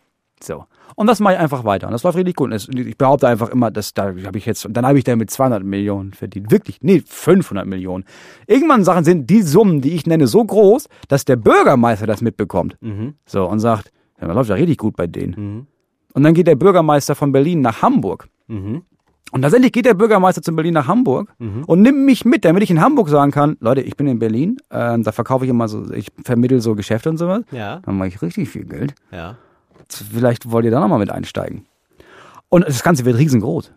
So. Und das mache ich einfach weiter. Und das läuft richtig gut. Und Ich behaupte einfach immer, dass da habe ich jetzt, dann habe ich damit 200 Millionen verdient. Wirklich, nee, 500 Millionen. Irgendwann Sachen sind die Summen, die ich nenne, so groß, dass der Bürgermeister das mitbekommt. Mhm. So, und sagt, ja, das läuft ja richtig gut bei denen. Und dann geht der Bürgermeister von Berlin nach Hamburg. Mhm. Und tatsächlich geht der Bürgermeister zu Berlin nach Hamburg und nimmt mich mit, damit ich in Hamburg sagen kann, Leute, ich bin in Berlin, äh, da verkaufe ich immer so, ich vermittel so Geschäfte und sowas. Ja. Dann mache ich richtig viel Geld. Ja. Vielleicht wollt ihr da nochmal mit einsteigen. Und das Ganze wird riesengroß.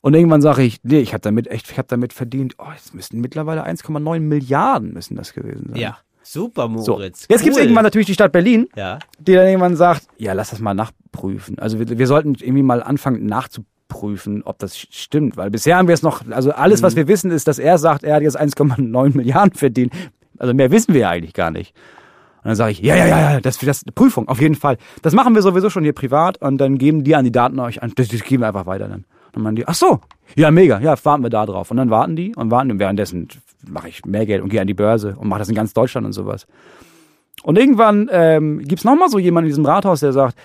Und irgendwann sage ich, nee, ich habe damit echt, ich habe damit verdient, oh, es müssten mittlerweile 1,9 Milliarden müssen das gewesen sein. Ja. Super, So. Moritz. Jetzt gibt's Cool. irgendwann natürlich die Stadt Berlin, Ja. die dann irgendwann sagt, ja, lass das mal nachprüfen. Also wir, wir sollten irgendwie mal anfangen nachzuprüfen, ob das stimmt, weil bisher haben wir es noch, also alles, Mhm. was wir wissen, ist, dass er sagt, er hat jetzt 1,9 Milliarden verdient. Also mehr wissen wir ja eigentlich gar nicht. Und dann sage ich, ja, ja, ja, ja, das das Prüfung, auf jeden Fall. Das machen wir sowieso schon hier privat und dann geben die an die Daten euch an. Das, das geben wir einfach weiter dann. Und dann meinen die, ach so, ja, mega, ja, warten wir da drauf. Und dann warten die und warten und währenddessen mache ich mehr Geld und gehe an die Börse und mache das in ganz Deutschland und sowas. Und irgendwann ähm, gibt's noch mal so jemanden in diesem Rathaus, der sagt,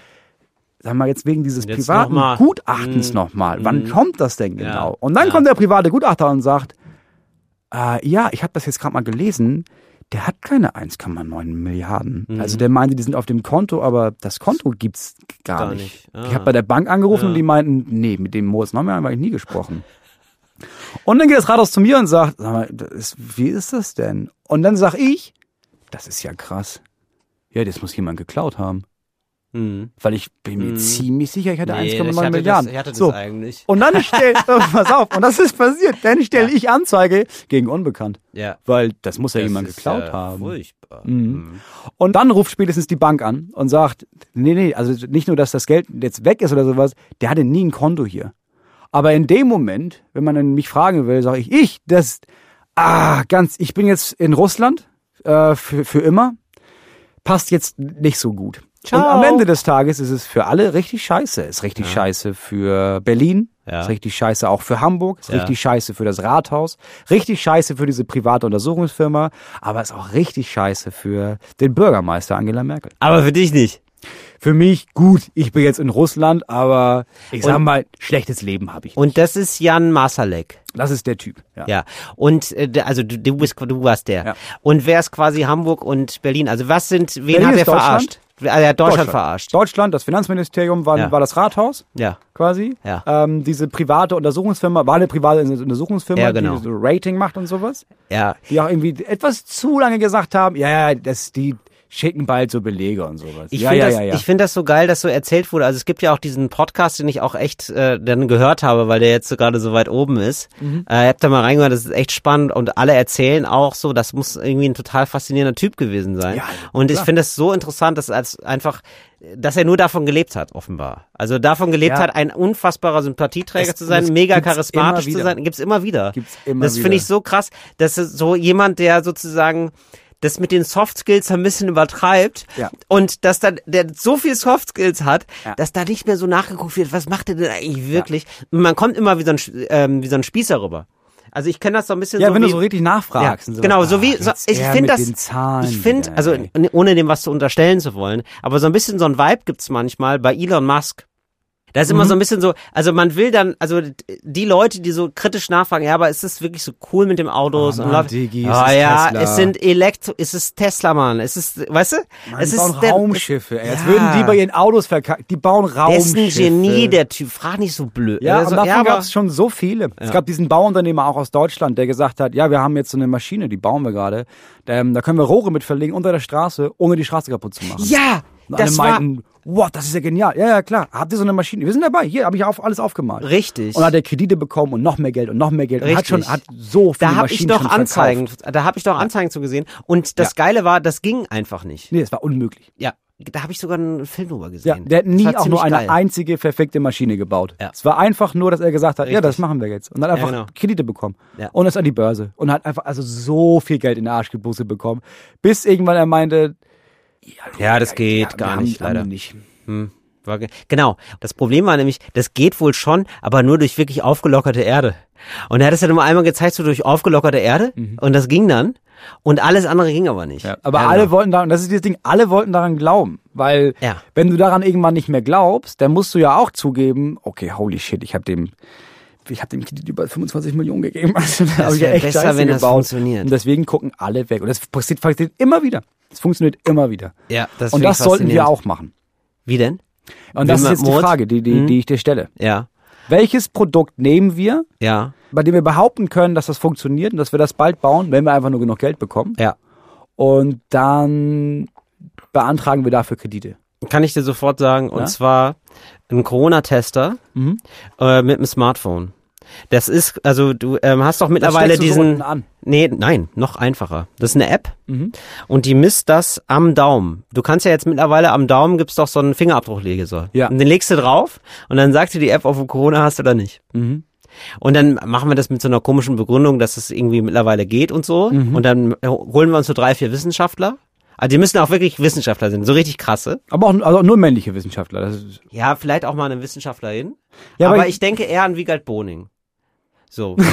sag mal jetzt wegen dieses Jetzt privaten noch mal. Gutachtens Mm. nochmal, wann Mm. kommt das denn genau? Ja. Und dann Ja. kommt der private Gutachter und sagt, äh, ja, ich habe das jetzt gerade mal gelesen, der hat keine 1,9 Milliarden. Mhm. Also der meinte, die sind auf dem Konto, aber das Konto gibt's gar, Gar nicht. nicht. Ah. Ich habe bei der Bank angerufen Ja. und die meinten, nee, mit dem Moritz Neumann habe ich nie gesprochen. Und dann geht das Rathaus zu mir und sagt, sag mal, ist, wie ist das denn? Und dann sag ich, das ist ja krass. Ja, das muss jemand geklaut haben. Mhm. Weil ich bin mir Mhm. ziemlich sicher, ich hatte Nee, ich 1,9 hatte Milliarden. Das, ich hatte das so. eigentlich. Und dann stell, pass auf, und das ist passiert, dann stelle ich Anzeige gegen Unbekannt. Ja. Weil das muss ja Das jemand geklaut ja haben. Furchtbar. Mhm. Und dann ruft spätestens die Bank an und sagt, nee, nee, also nicht nur, dass das Geld jetzt weg ist oder sowas, der hatte nie ein Konto hier. Aber in dem Moment, wenn man dann mich fragen will, sage ich, ich, das, ah, ganz, ich bin jetzt in Russland äh, für, für immer, passt jetzt nicht so gut. Ciao. Und am Ende des Tages ist es für alle richtig scheiße. Ist richtig scheiße für Berlin, Ja. ist richtig scheiße auch für Hamburg, ist Ja. richtig scheiße für das Rathaus, richtig scheiße für diese private Untersuchungsfirma, aber ist auch richtig scheiße für den Bürgermeister Angela Merkel. Aber für dich nicht. Für mich gut, ich bin jetzt in Russland, aber ich sag Und- mal, schlechtes Leben habe ich. Und das ist Jan Masalek. Das ist der Typ. Ja. Ja. Und äh, also du, du bist du warst der. Ja. Und wer ist quasi Hamburg und Berlin? Also was sind wen Berlin hat er Deutschland. verarscht? Ah, er hat Deutschland, verarscht. Deutschland, das Finanzministerium war, Ja. war das Rathaus Ja. quasi. Ja. Ähm, diese private Untersuchungsfirma war eine private Untersuchungsfirma, Ja, genau. die so Rating macht und sowas. Ja. Die auch irgendwie etwas zu lange gesagt haben, ja, ja, das, die schicken bald so Belege und sowas. Ich ja, finde ja, das, ja, ich finde das so geil, dass so erzählt wurde. Also es gibt ja auch diesen Podcast, den ich auch echt äh, dann gehört habe, weil der jetzt so gerade so weit oben ist. Mhm. Äh, habt da mal reingehört, das ist echt spannend und alle erzählen auch so, das muss irgendwie ein total faszinierender Typ gewesen sein. Ja, und ich finde es so interessant, dass als einfach dass er nur davon gelebt hat, offenbar. Also davon gelebt Ja. hat, ein unfassbarer Sympathieträger Es- zu sein, das mega charismatisch zu sein, gibt's immer wieder. Gibt's immer das finde ich so krass, dass so jemand, der sozusagen das mit den Soft Skills ein bisschen übertreibt Ja. und dass dann der so viel Soft Skills hat, Ja. dass da nicht mehr so nachgeguckt wird, was macht er denn eigentlich wirklich? Und man kommt immer wie so ein, ähm, wie so ein Spießer rüber. Also ich kenne das so ein bisschen ja, so wenn wie, du so richtig nachfragst. ja, so, genau, so ah, wie so, ich finde das ich finde also ohne dem was zu unterstellen zu wollen, aber so ein bisschen so ein Vibe gibt's manchmal bei Elon Musk. Da ist Mhm. immer so ein bisschen so, also man will dann, also die Leute, die so kritisch nachfragen, ja, aber ist es wirklich so cool mit dem Autos und Mann, läuft- Digi, es Ah ja, Tesla. es sind Elektro, es ist Tesla, Mann, es ist, weißt du, Mann, es die ist bauen der- Raumschiffe, ey. Ja. würden die bei ihren Autos verkacken. Die bauen Der Raumschiffe. ist ein Genie, der Typ. Frag nicht so blöd. Ja, Also, und davon aber- gab es schon so viele. Es gab diesen Bauunternehmer auch aus Deutschland, der gesagt hat, ja, wir haben jetzt so eine Maschine, die bauen wir gerade. Ähm, da können wir Rohre mit verlegen unter der Straße, ohne die Straße kaputt zu machen. Ja, Und das war meinten, wow, das ist ja genial. Ja, ja, klar. Habt ihr so eine Maschine? Wir sind dabei. Hier habe ich auf, alles aufgemalt. richtig. Und hat er Kredite bekommen und noch mehr Geld und noch mehr Geld. Und hat Richtig. schon, hat so viele da habe ich doch Anzeigen, Verkauft. da habe ich doch Anzeigen zu gesehen. Und das Geile war, das ging einfach nicht. Nee, das war unmöglich. Ja, da habe ich sogar einen Film drüber Ja, gesehen. der hat nie auch nur ziemlich eine geil. einzige perfekte Maschine gebaut. Ja. Es war einfach nur, dass er gesagt hat, ja, das Richtig. machen wir jetzt. Und dann einfach genau. Kredite bekommen. Ja. Und ist an die Börse. Und hat einfach also so viel Geld in der Arschgebusse bekommen. Bis irgendwann er meinte, Ja, das geht gar nicht, haben leider. nicht. Hm, ge- genau. Das Problem war nämlich, das geht wohl schon, aber nur durch wirklich aufgelockerte Erde. Und er hat es ja nur einmal gezeigt, so durch aufgelockerte Erde. Und das ging dann. Und alles andere ging aber nicht. Mhm. Ja, aber Ja, alle genau. wollten da, und das ist das Ding, alle wollten daran glauben. Weil, Ja. wenn du daran irgendwann nicht mehr glaubst, dann musst du ja auch zugeben, okay, holy shit, ich habe dem, ich habe dem Kredit über 25 Millionen gegeben. Also, da hab ich ja besser, Scheiße wenn das gebaut. funktioniert. Und deswegen gucken alle weg. Und das passiert, passiert immer wieder. Es funktioniert immer wieder. Ja, das Und das sollten wir auch machen. Wie denn? Und das Wie ist jetzt die Mord? Frage, die, die, Mhm. die ich dir stelle. Ja, Welches Produkt nehmen wir, ja, bei dem wir behaupten können, dass das funktioniert und dass wir das bald bauen, wenn wir einfach nur genug Geld bekommen? ja. Und dann beantragen wir dafür Kredite. Kann ich dir sofort sagen. Und Ja? zwar ein Corona-Tester Mhm. äh, mit dem Smartphone. Das ist, also du ähm, hast doch mittlerweile so diesen. unten an. Nee, nein, noch einfacher. Das ist eine App Mhm. und die misst das am Daumen. Du kannst ja jetzt mittlerweile am Daumen gibt's doch so einen Fingerabdruckleser. Ja. Und den legst du drauf und dann sagt dir die App, ob du Corona hast oder nicht. Mhm. Und dann machen wir das mit so einer komischen Begründung, dass es irgendwie mittlerweile geht und so. Mhm. Und dann holen wir uns so drei, vier Wissenschaftler. Also die müssen auch wirklich Wissenschaftler sein, so richtig krasse. Aber auch also nur männliche Wissenschaftler. Das ist, Ja, vielleicht auch mal eine Wissenschaftlerin. Ja, aber, aber ich, denke eher an Wiegald Boning. So.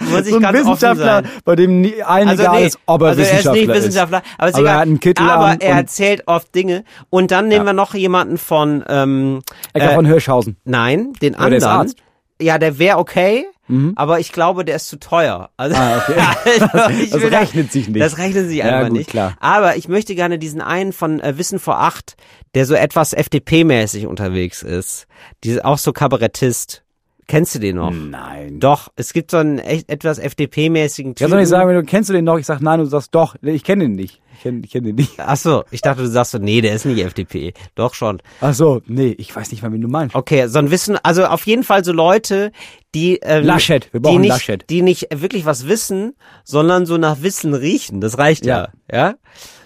Muss ich so ein ganz Wissenschaftler, bei dem nie allen egal ist, ob er also er ist Wissenschaftler nicht Wissenschaftler, aber, ist Aber er egal. hat einen Kittel aber er erzählt oft Dinge. Und dann nehmen Ja. wir noch jemanden von, ähm, Ecker äh, von Hirschhausen. nein, den Aber der ist anderen. Ja, der wäre okay, Mhm. aber ich glaube, der ist zu teuer. Also, Ah, okay. also ich Das will da- rechnet sich nicht. Das rechnet sich Ja, einfach gut, nicht. klar. Aber ich möchte gerne diesen einen von äh, Wissen vor acht, der so etwas FDP-mäßig unterwegs ist. Die, auch so Kabarettist. Kennst du den noch? Nein. Doch, es gibt so einen echt, etwas FDP-mäßigen Typen. doch nicht sagen, wenn du kennst du den noch, ich sag nein, du sagst doch, ich kenne den nicht. Ich kenne ich kenn den nicht. Ach so, ich dachte, du sagst so, nee, der ist nicht FDP. Doch schon. Ach so, nee, ich weiß nicht mal, wen du meinst. Okay, so ein Wissen, also auf jeden Fall so Leute, die ähm, Laschet, wir die brauchen nicht, Laschet. die nicht wirklich was wissen, sondern so nach Wissen riechen. Das reicht ja, ja.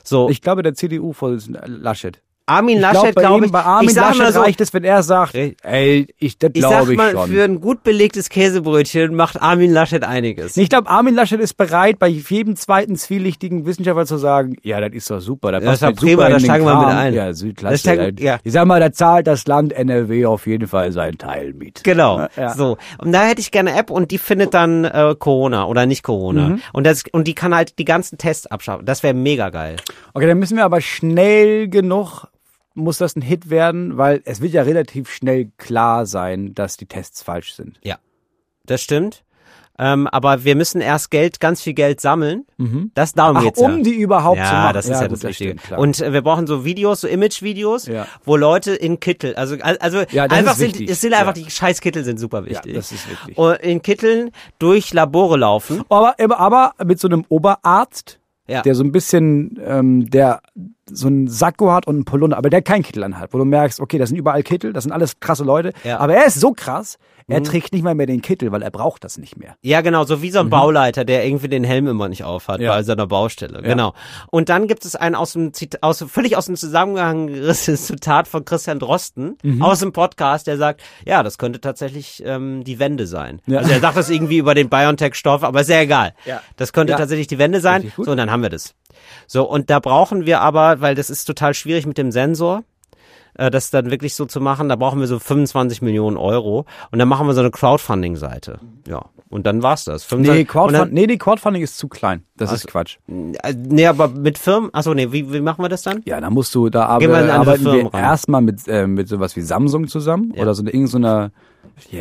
So, Ich glaube, der CDU-Vorsitzende Laschet. Armin Ich Laschet, glaube, glaube ich, bei Armin ich sag Laschet mal so, reicht es, wenn er sagt, ey, ich, das ich sag glaube ich mal, schon. für ein gut belegtes Käsebrötchen macht Armin Laschet einiges. Ich glaube, Armin Laschet ist bereit, bei jedem zweiten zwielichtigen Wissenschaftler zu sagen, ja, das ist doch super, passt das mir ist doch prima, super da in den steigen wir mit ein. Ja, Südklasse. steigen- ja. Ich sag mal, da zahlt das Land NRW auf jeden Fall seinen Teil mit. Genau. Ja. So. Und da hätte ich gerne eine App und die findet dann äh, Corona oder nicht Corona. Mhm. Und das und die kann halt die ganzen Tests abschaffen. Das wäre mega geil. Okay, dann müssen wir aber schnell genug, muss das ein Hit werden, weil es wird ja relativ schnell klar sein, dass die Tests falsch sind. Ja. Das stimmt. Ähm, aber wir müssen erst Geld, ganz viel Geld sammeln. Das darum Ach, geht's um ja. die überhaupt ja, zu machen. das ist ja, gut, das stimmt, klar. und äh, wir brauchen so Videos, so Image-Videos, Ja. wo Leute in Kittel, also also Ja, einfach sind, es sind einfach die Scheißkittel sind super wichtig. Ja, das ist wichtig. Und in Kitteln durch Labore laufen. aber, aber, aber mit so einem Oberarzt, Ja. der so ein bisschen, ähm, der so einen Sakko hat und einen Polunder, aber der keinen Kittel anhat, wo du merkst, okay, das sind überall Kittel, das sind alles krasse Leute, Ja. aber er ist so krass, er Mhm. trägt nicht mal mehr den Kittel, weil er braucht das nicht mehr. Ja, genau, so wie so ein Bauleiter, der irgendwie den Helm immer nicht aufhat Mhm. Ja. bei seiner Baustelle. Genau. Und dann gibt es ein aus dem Zit aus, völlig aus dem Zusammenhang gerissenes Zitat von Christian Drosten Mhm. aus dem Podcast, der sagt, ja, das könnte tatsächlich ähm, die Wende sein. Ja. Also er sagt das irgendwie über den BioNTech-Stoff, aber ist ja egal. Ja. Das könnte Ja. tatsächlich die Wende sein. So, und dann haben wir das. So, und da brauchen wir aber, weil das ist total schwierig mit dem Sensor, äh, das dann wirklich so zu machen, da brauchen wir so 25 Millionen Euro und dann machen wir so eine Crowdfunding-Seite. Ja, und dann war's das. 25 Nee, und Crowdfunding, dann, nee, nee, Crowdfunding ist zu klein. Das ist Quatsch. äh, nee, aber mit Firmen, achso, nee, wie, wie machen wir das dann? Ja, da musst du, da wir arbe andere arbeiten Firmen wir rein. erstmal mit, äh, mit sowas wie Samsung zusammen oder so eine, irgend so ja,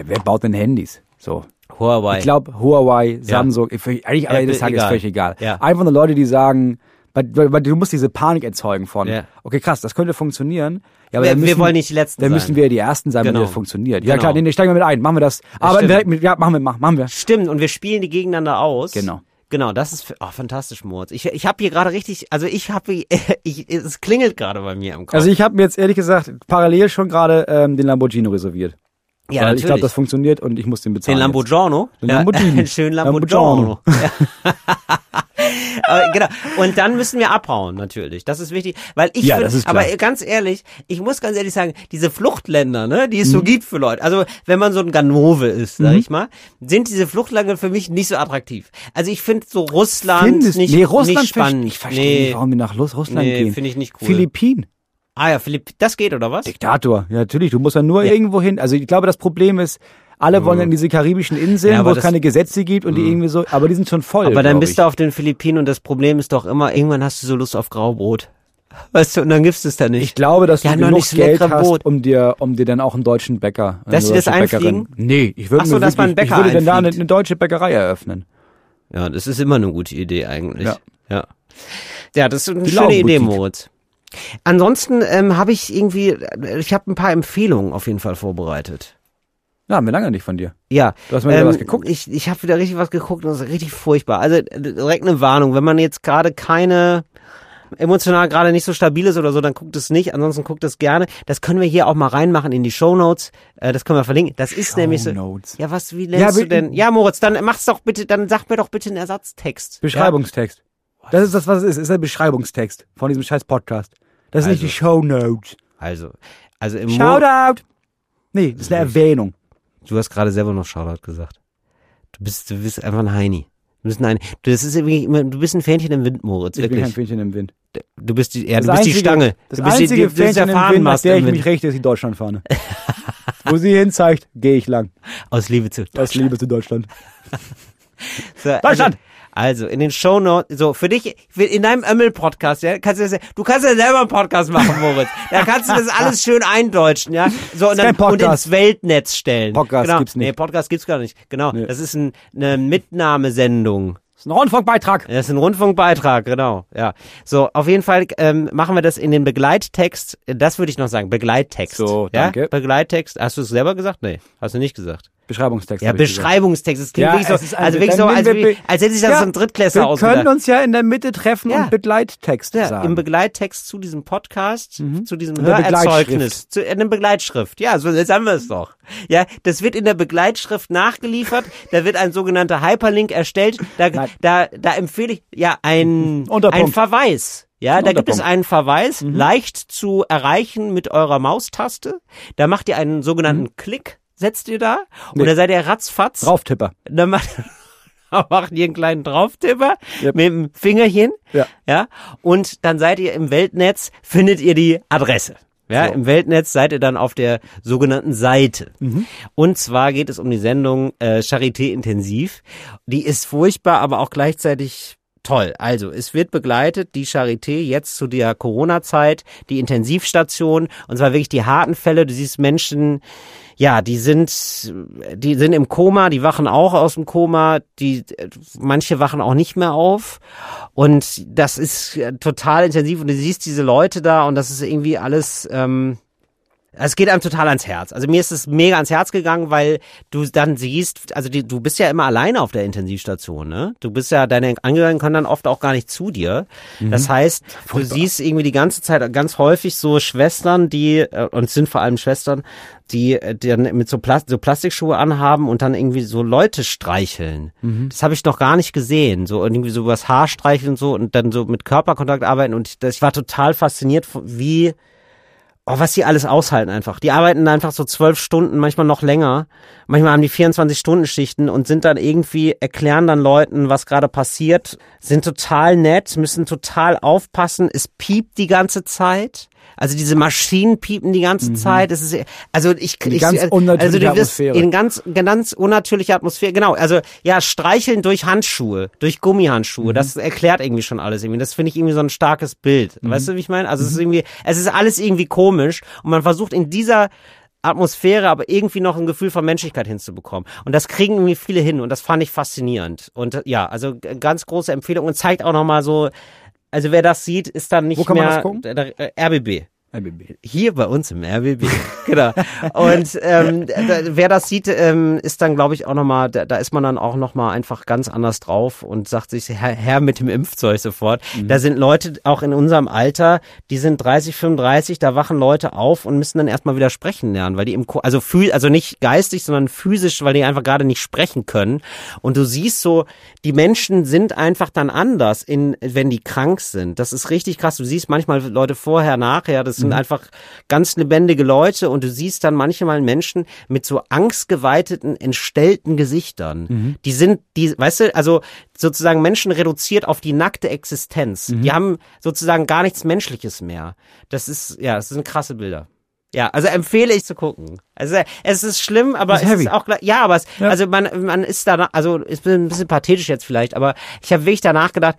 wer baut denn Handys? So. Huawei. Ich glaube, Huawei, Samsung, ich- eigentlich am Ende des Apple, Tages egal. völlig egal. Ja. Einfach nur Leute, die sagen, weil, weil, du musst diese Panik erzeugen von, Ja. okay, krass, das könnte funktionieren. Ja, aber Wir- dann wir müssen, wollen nicht die Letzten Dann sein. müssen wir die Ersten sein, Genau. wenn das funktioniert. Ja Genau. klar, nee, steigen wir mit ein, machen wir das. Aber mit, ja, machen wir, machen, wir. Stimmt, und wir spielen die gegeneinander aus. Genau. Genau, das ist oh, fantastisch, Moritz. Ich, ich habe hier gerade richtig, also ich habe, ich, es klingelt gerade bei mir im Kopf. Also ich habe mir jetzt ehrlich gesagt parallel schon gerade ähm, den Lamborghini reserviert. Ja, weil ich glaube, das funktioniert und ich muss den bezahlen. Den. Lamborghini? Den Lamborghini. Ja, schön Lamborghini. Ja. aber, genau. Und dann müssen wir abhauen, natürlich. Das ist wichtig. Weil ich Ja, find- aber ganz ehrlich, ich muss ganz ehrlich sagen, diese Fluchtländer, ne, die Mhm. es so gibt für Leute, also wenn man so ein Ganove ist, sag ich mal, sind diese Fluchtländer für mich nicht so attraktiv. Also ich finde so Russland Findest, nicht, nee, Russland nicht spannend. Ich verstehe nee. nicht, warum wir nach Russ- Russland Nee, gehen. finde ich nicht cool. Philippinen. Ah ja, Philipp, das geht oder was? Diktator. Ja, natürlich. Du musst ja nur irgendwo hin. Also ich glaube, das Problem ist, alle wollen in diese karibischen Inseln, Ja, wo es keine Gesetze gibt und die irgendwie so, aber die sind schon voll. Aber dann bist ich. du auf den Philippinen und das Problem ist doch immer, irgendwann hast du so Lust auf Graubrot. Weißt du, und dann gibst du es da nicht. Ich glaube, dass Ja, du noch genug nicht so Geld hast, Brot. um dir, um dir dann auch einen deutschen Bäcker, eine Dass die das deutsche Bäckerin-? Nee, ich würde Ach so, mir dass man einen wirklich, ich Bäcker würde dann da eine, einfliegt. eine deutsche Bäckerei eröffnen. Ja, das ist immer eine gute Idee eigentlich. Ja. Ja, ja das ist eine Die schöne Idee. Moritz. Ansonsten ähm, habe ich irgendwie, äh, ich habe ein paar Empfehlungen auf jeden Fall vorbereitet. Ja, haben wir lange nicht von dir. Ja. Du hast mal wieder was geguckt? Ich, ich habe wieder richtig was geguckt und das ist richtig furchtbar. Also äh, direkt eine Warnung, wenn man jetzt gerade keine emotional gerade nicht so stabil ist oder so, dann guckt es nicht. Ansonsten guckt es gerne. Das können wir hier auch mal reinmachen in die Shownotes. Äh, das können wir verlinken. Das ist nämlich so. Shownotes. Ja, was, wie nennst Ja, du denn? Ja, Moritz, dann mach's doch bitte, dann sag mir doch bitte einen Ersatztext. Beschreibungstext. Das ist das, was es ist. Es ist der Beschreibungstext von diesem scheiß Podcast. Das ist nicht die Show Notes. Also, also im Shoutout! Nee, das ist eine Erwähnung. Du hast gerade selber noch Shoutout gesagt. Du bist, du bist einfach ein Heini. Du bist ein das ist immer, du bist ein Fähnchen im Wind, Moritz. Ich bin kein Wirklich. Fähnchen im Wind. Du bist die, ja, Das du bist die einzige- Stange. Das du bist einzige die, du bist der Fähnchen im Wind, nach der ich Wind. mich richte, ist die Deutschlandfahne. Wo sie hin zeigt, gehe ich lang. Aus Liebe zu Aus Liebe zu Deutschland. So, Deutschland! Also, also in den Shownotes, so für dich, in deinem Ömmel-Podcast, ja, kannst du das, du kannst ja selber einen Podcast machen, Moritz. Da kannst du das alles schön eindeutschen, ja, so und dann und ins Weltnetz stellen. Podcast genau. gibt's nicht. Nee, Podcast gibt's gar nicht. Genau, Nee. das ist ein, eine Mitnahmesendung. Das ist ein Rundfunkbeitrag. Das ist ein Rundfunkbeitrag, genau. Ja. So, auf jeden Fall ähm, machen wir das in den Begleittext. Das würde ich noch sagen, Begleittext. So, ja? danke. Begleittext. Hast du es selber gesagt? Nee, hast du nicht gesagt. Beschreibungstext. Ja. Beschreibungstext. Das klingt Ja, wirklich es so, also wirklich so, als, wir als hätte sich das Ja, so ein Drittklässler Wir ausgedacht. können uns ja in der Mitte treffen Ja. und Begleittext ja, sagen. im Begleittext zu diesem Podcast, zu diesem Hörerzeugnis, zu in der Begleitschrift. Ja, so jetzt haben wir es doch. Ja, das wird in der Begleitschrift nachgeliefert. da wird ein sogenannter Hyperlink erstellt. Da, Nein. da, da empfehle ich ja ein, Unterpunkt. ein Verweis. Ja, da gibt es einen Verweis, leicht zu erreichen mit eurer Maustaste. Da macht ihr einen sogenannten Klick, setzt ihr da Nee. da seid ihr ratzfatz. Drauftipper. Dann macht, macht ihr einen kleinen Drauftipper Yep. mit dem Fingerchen. Ja. Ja. Und dann seid ihr im Weltnetz, findet ihr die Adresse. Ja, So. im Weltnetz seid ihr dann auf der sogenannten Seite. Mhm. Und zwar geht es um die Sendung äh, Charité Intensiv. Die ist furchtbar, aber auch gleichzeitig toll. Also, es wird begleitet, die Charité jetzt zu der Corona-Zeit, die Intensivstation, und zwar wirklich die harten Fälle. Du siehst Menschen, ja, die sind, die sind im Koma, die wachen auch aus dem Koma, die, manche wachen auch nicht mehr auf. Und das ist äh, total intensiv und du siehst diese Leute da und das ist irgendwie alles, ähm, Es geht einem total ans Herz. Also mir ist es mega ans Herz gegangen, weil du dann siehst, also die, du bist ja immer alleine auf der Intensivstation, ne? Du bist ja, deine Angehörigen können dann oft auch gar nicht zu dir. Das heißt, du siehst irgendwie die ganze Zeit ganz häufig so Schwestern, die, äh, und es sind vor allem Schwestern, die, äh, die dann mit so, Plas so Plastikschuhe anhaben und dann irgendwie so Leute streicheln. Das habe ich noch gar nicht gesehen. So irgendwie so übers Haar streicheln und so und dann so mit Körperkontakt arbeiten. Und ich, das, ich war total fasziniert, wie Oh, was die alles aushalten einfach. Die arbeiten einfach so zwölf Stunden, manchmal noch länger. Manchmal haben die 24-Stunden-Schichten und sind dann irgendwie, erklären dann Leuten, was gerade passiert, sind total nett, müssen total aufpassen. Es piept die ganze Zeit. Also diese Maschinen piepen die ganze Zeit. Es ist, also ich, Eine ich ganz also unnatürliche du wirst Atmosphäre. in ganz, ganz unnatürliche Atmosphäre. Genau. Also ja, streicheln durch Handschuhe, durch Gummihandschuhe. Das erklärt irgendwie schon alles irgendwie. Das finde ich irgendwie so ein starkes Bild. Weißt du, wie ich meine? Also es ist irgendwie, es ist alles irgendwie komisch und man versucht in dieser Atmosphäre, aber irgendwie noch ein Gefühl von Menschlichkeit hinzubekommen. Und das kriegen irgendwie viele hin und das fand ich faszinierend. Und äh, ja, also ganz große Empfehlung und zeigt auch nochmal so, also wer das sieht, ist dann nicht Wo kann man mehr das gucken? RBB. RBB. Hier bei uns im RBB. genau. Und ähm, da, wer das sieht, ähm, ist dann, glaube ich, auch nochmal, da, da ist man dann auch nochmal einfach ganz anders drauf und sagt sich, Herr, Herr mit dem Impfzeug sofort. Da sind Leute auch in unserem Alter, die sind 30, 35, da wachen Leute auf und müssen dann erstmal wieder sprechen lernen, weil die im, Ko- also also nicht geistig, sondern physisch, weil die einfach gerade nicht sprechen können. Und du siehst so, die Menschen sind einfach dann anders, in, wenn die krank sind. Das ist richtig krass. Du siehst manchmal Leute vorher, nachher, das sind einfach ganz lebendige Leute und du siehst dann manchmal Menschen mit so angstgeweiteten, entstellten Gesichtern. Die sind, die, weißt du, also sozusagen Menschen reduziert auf die nackte Existenz. Die haben sozusagen gar nichts Menschliches mehr. Das ist, ja, das sind krasse Bilder. Ja, also empfehle ich zu gucken. Also es ist schlimm, aber Ist es heavy. ist auch gleich- ja, aber es, Ja. also man man ist da also ist ein bisschen pathetisch jetzt vielleicht, aber ich habe wirklich danach gedacht,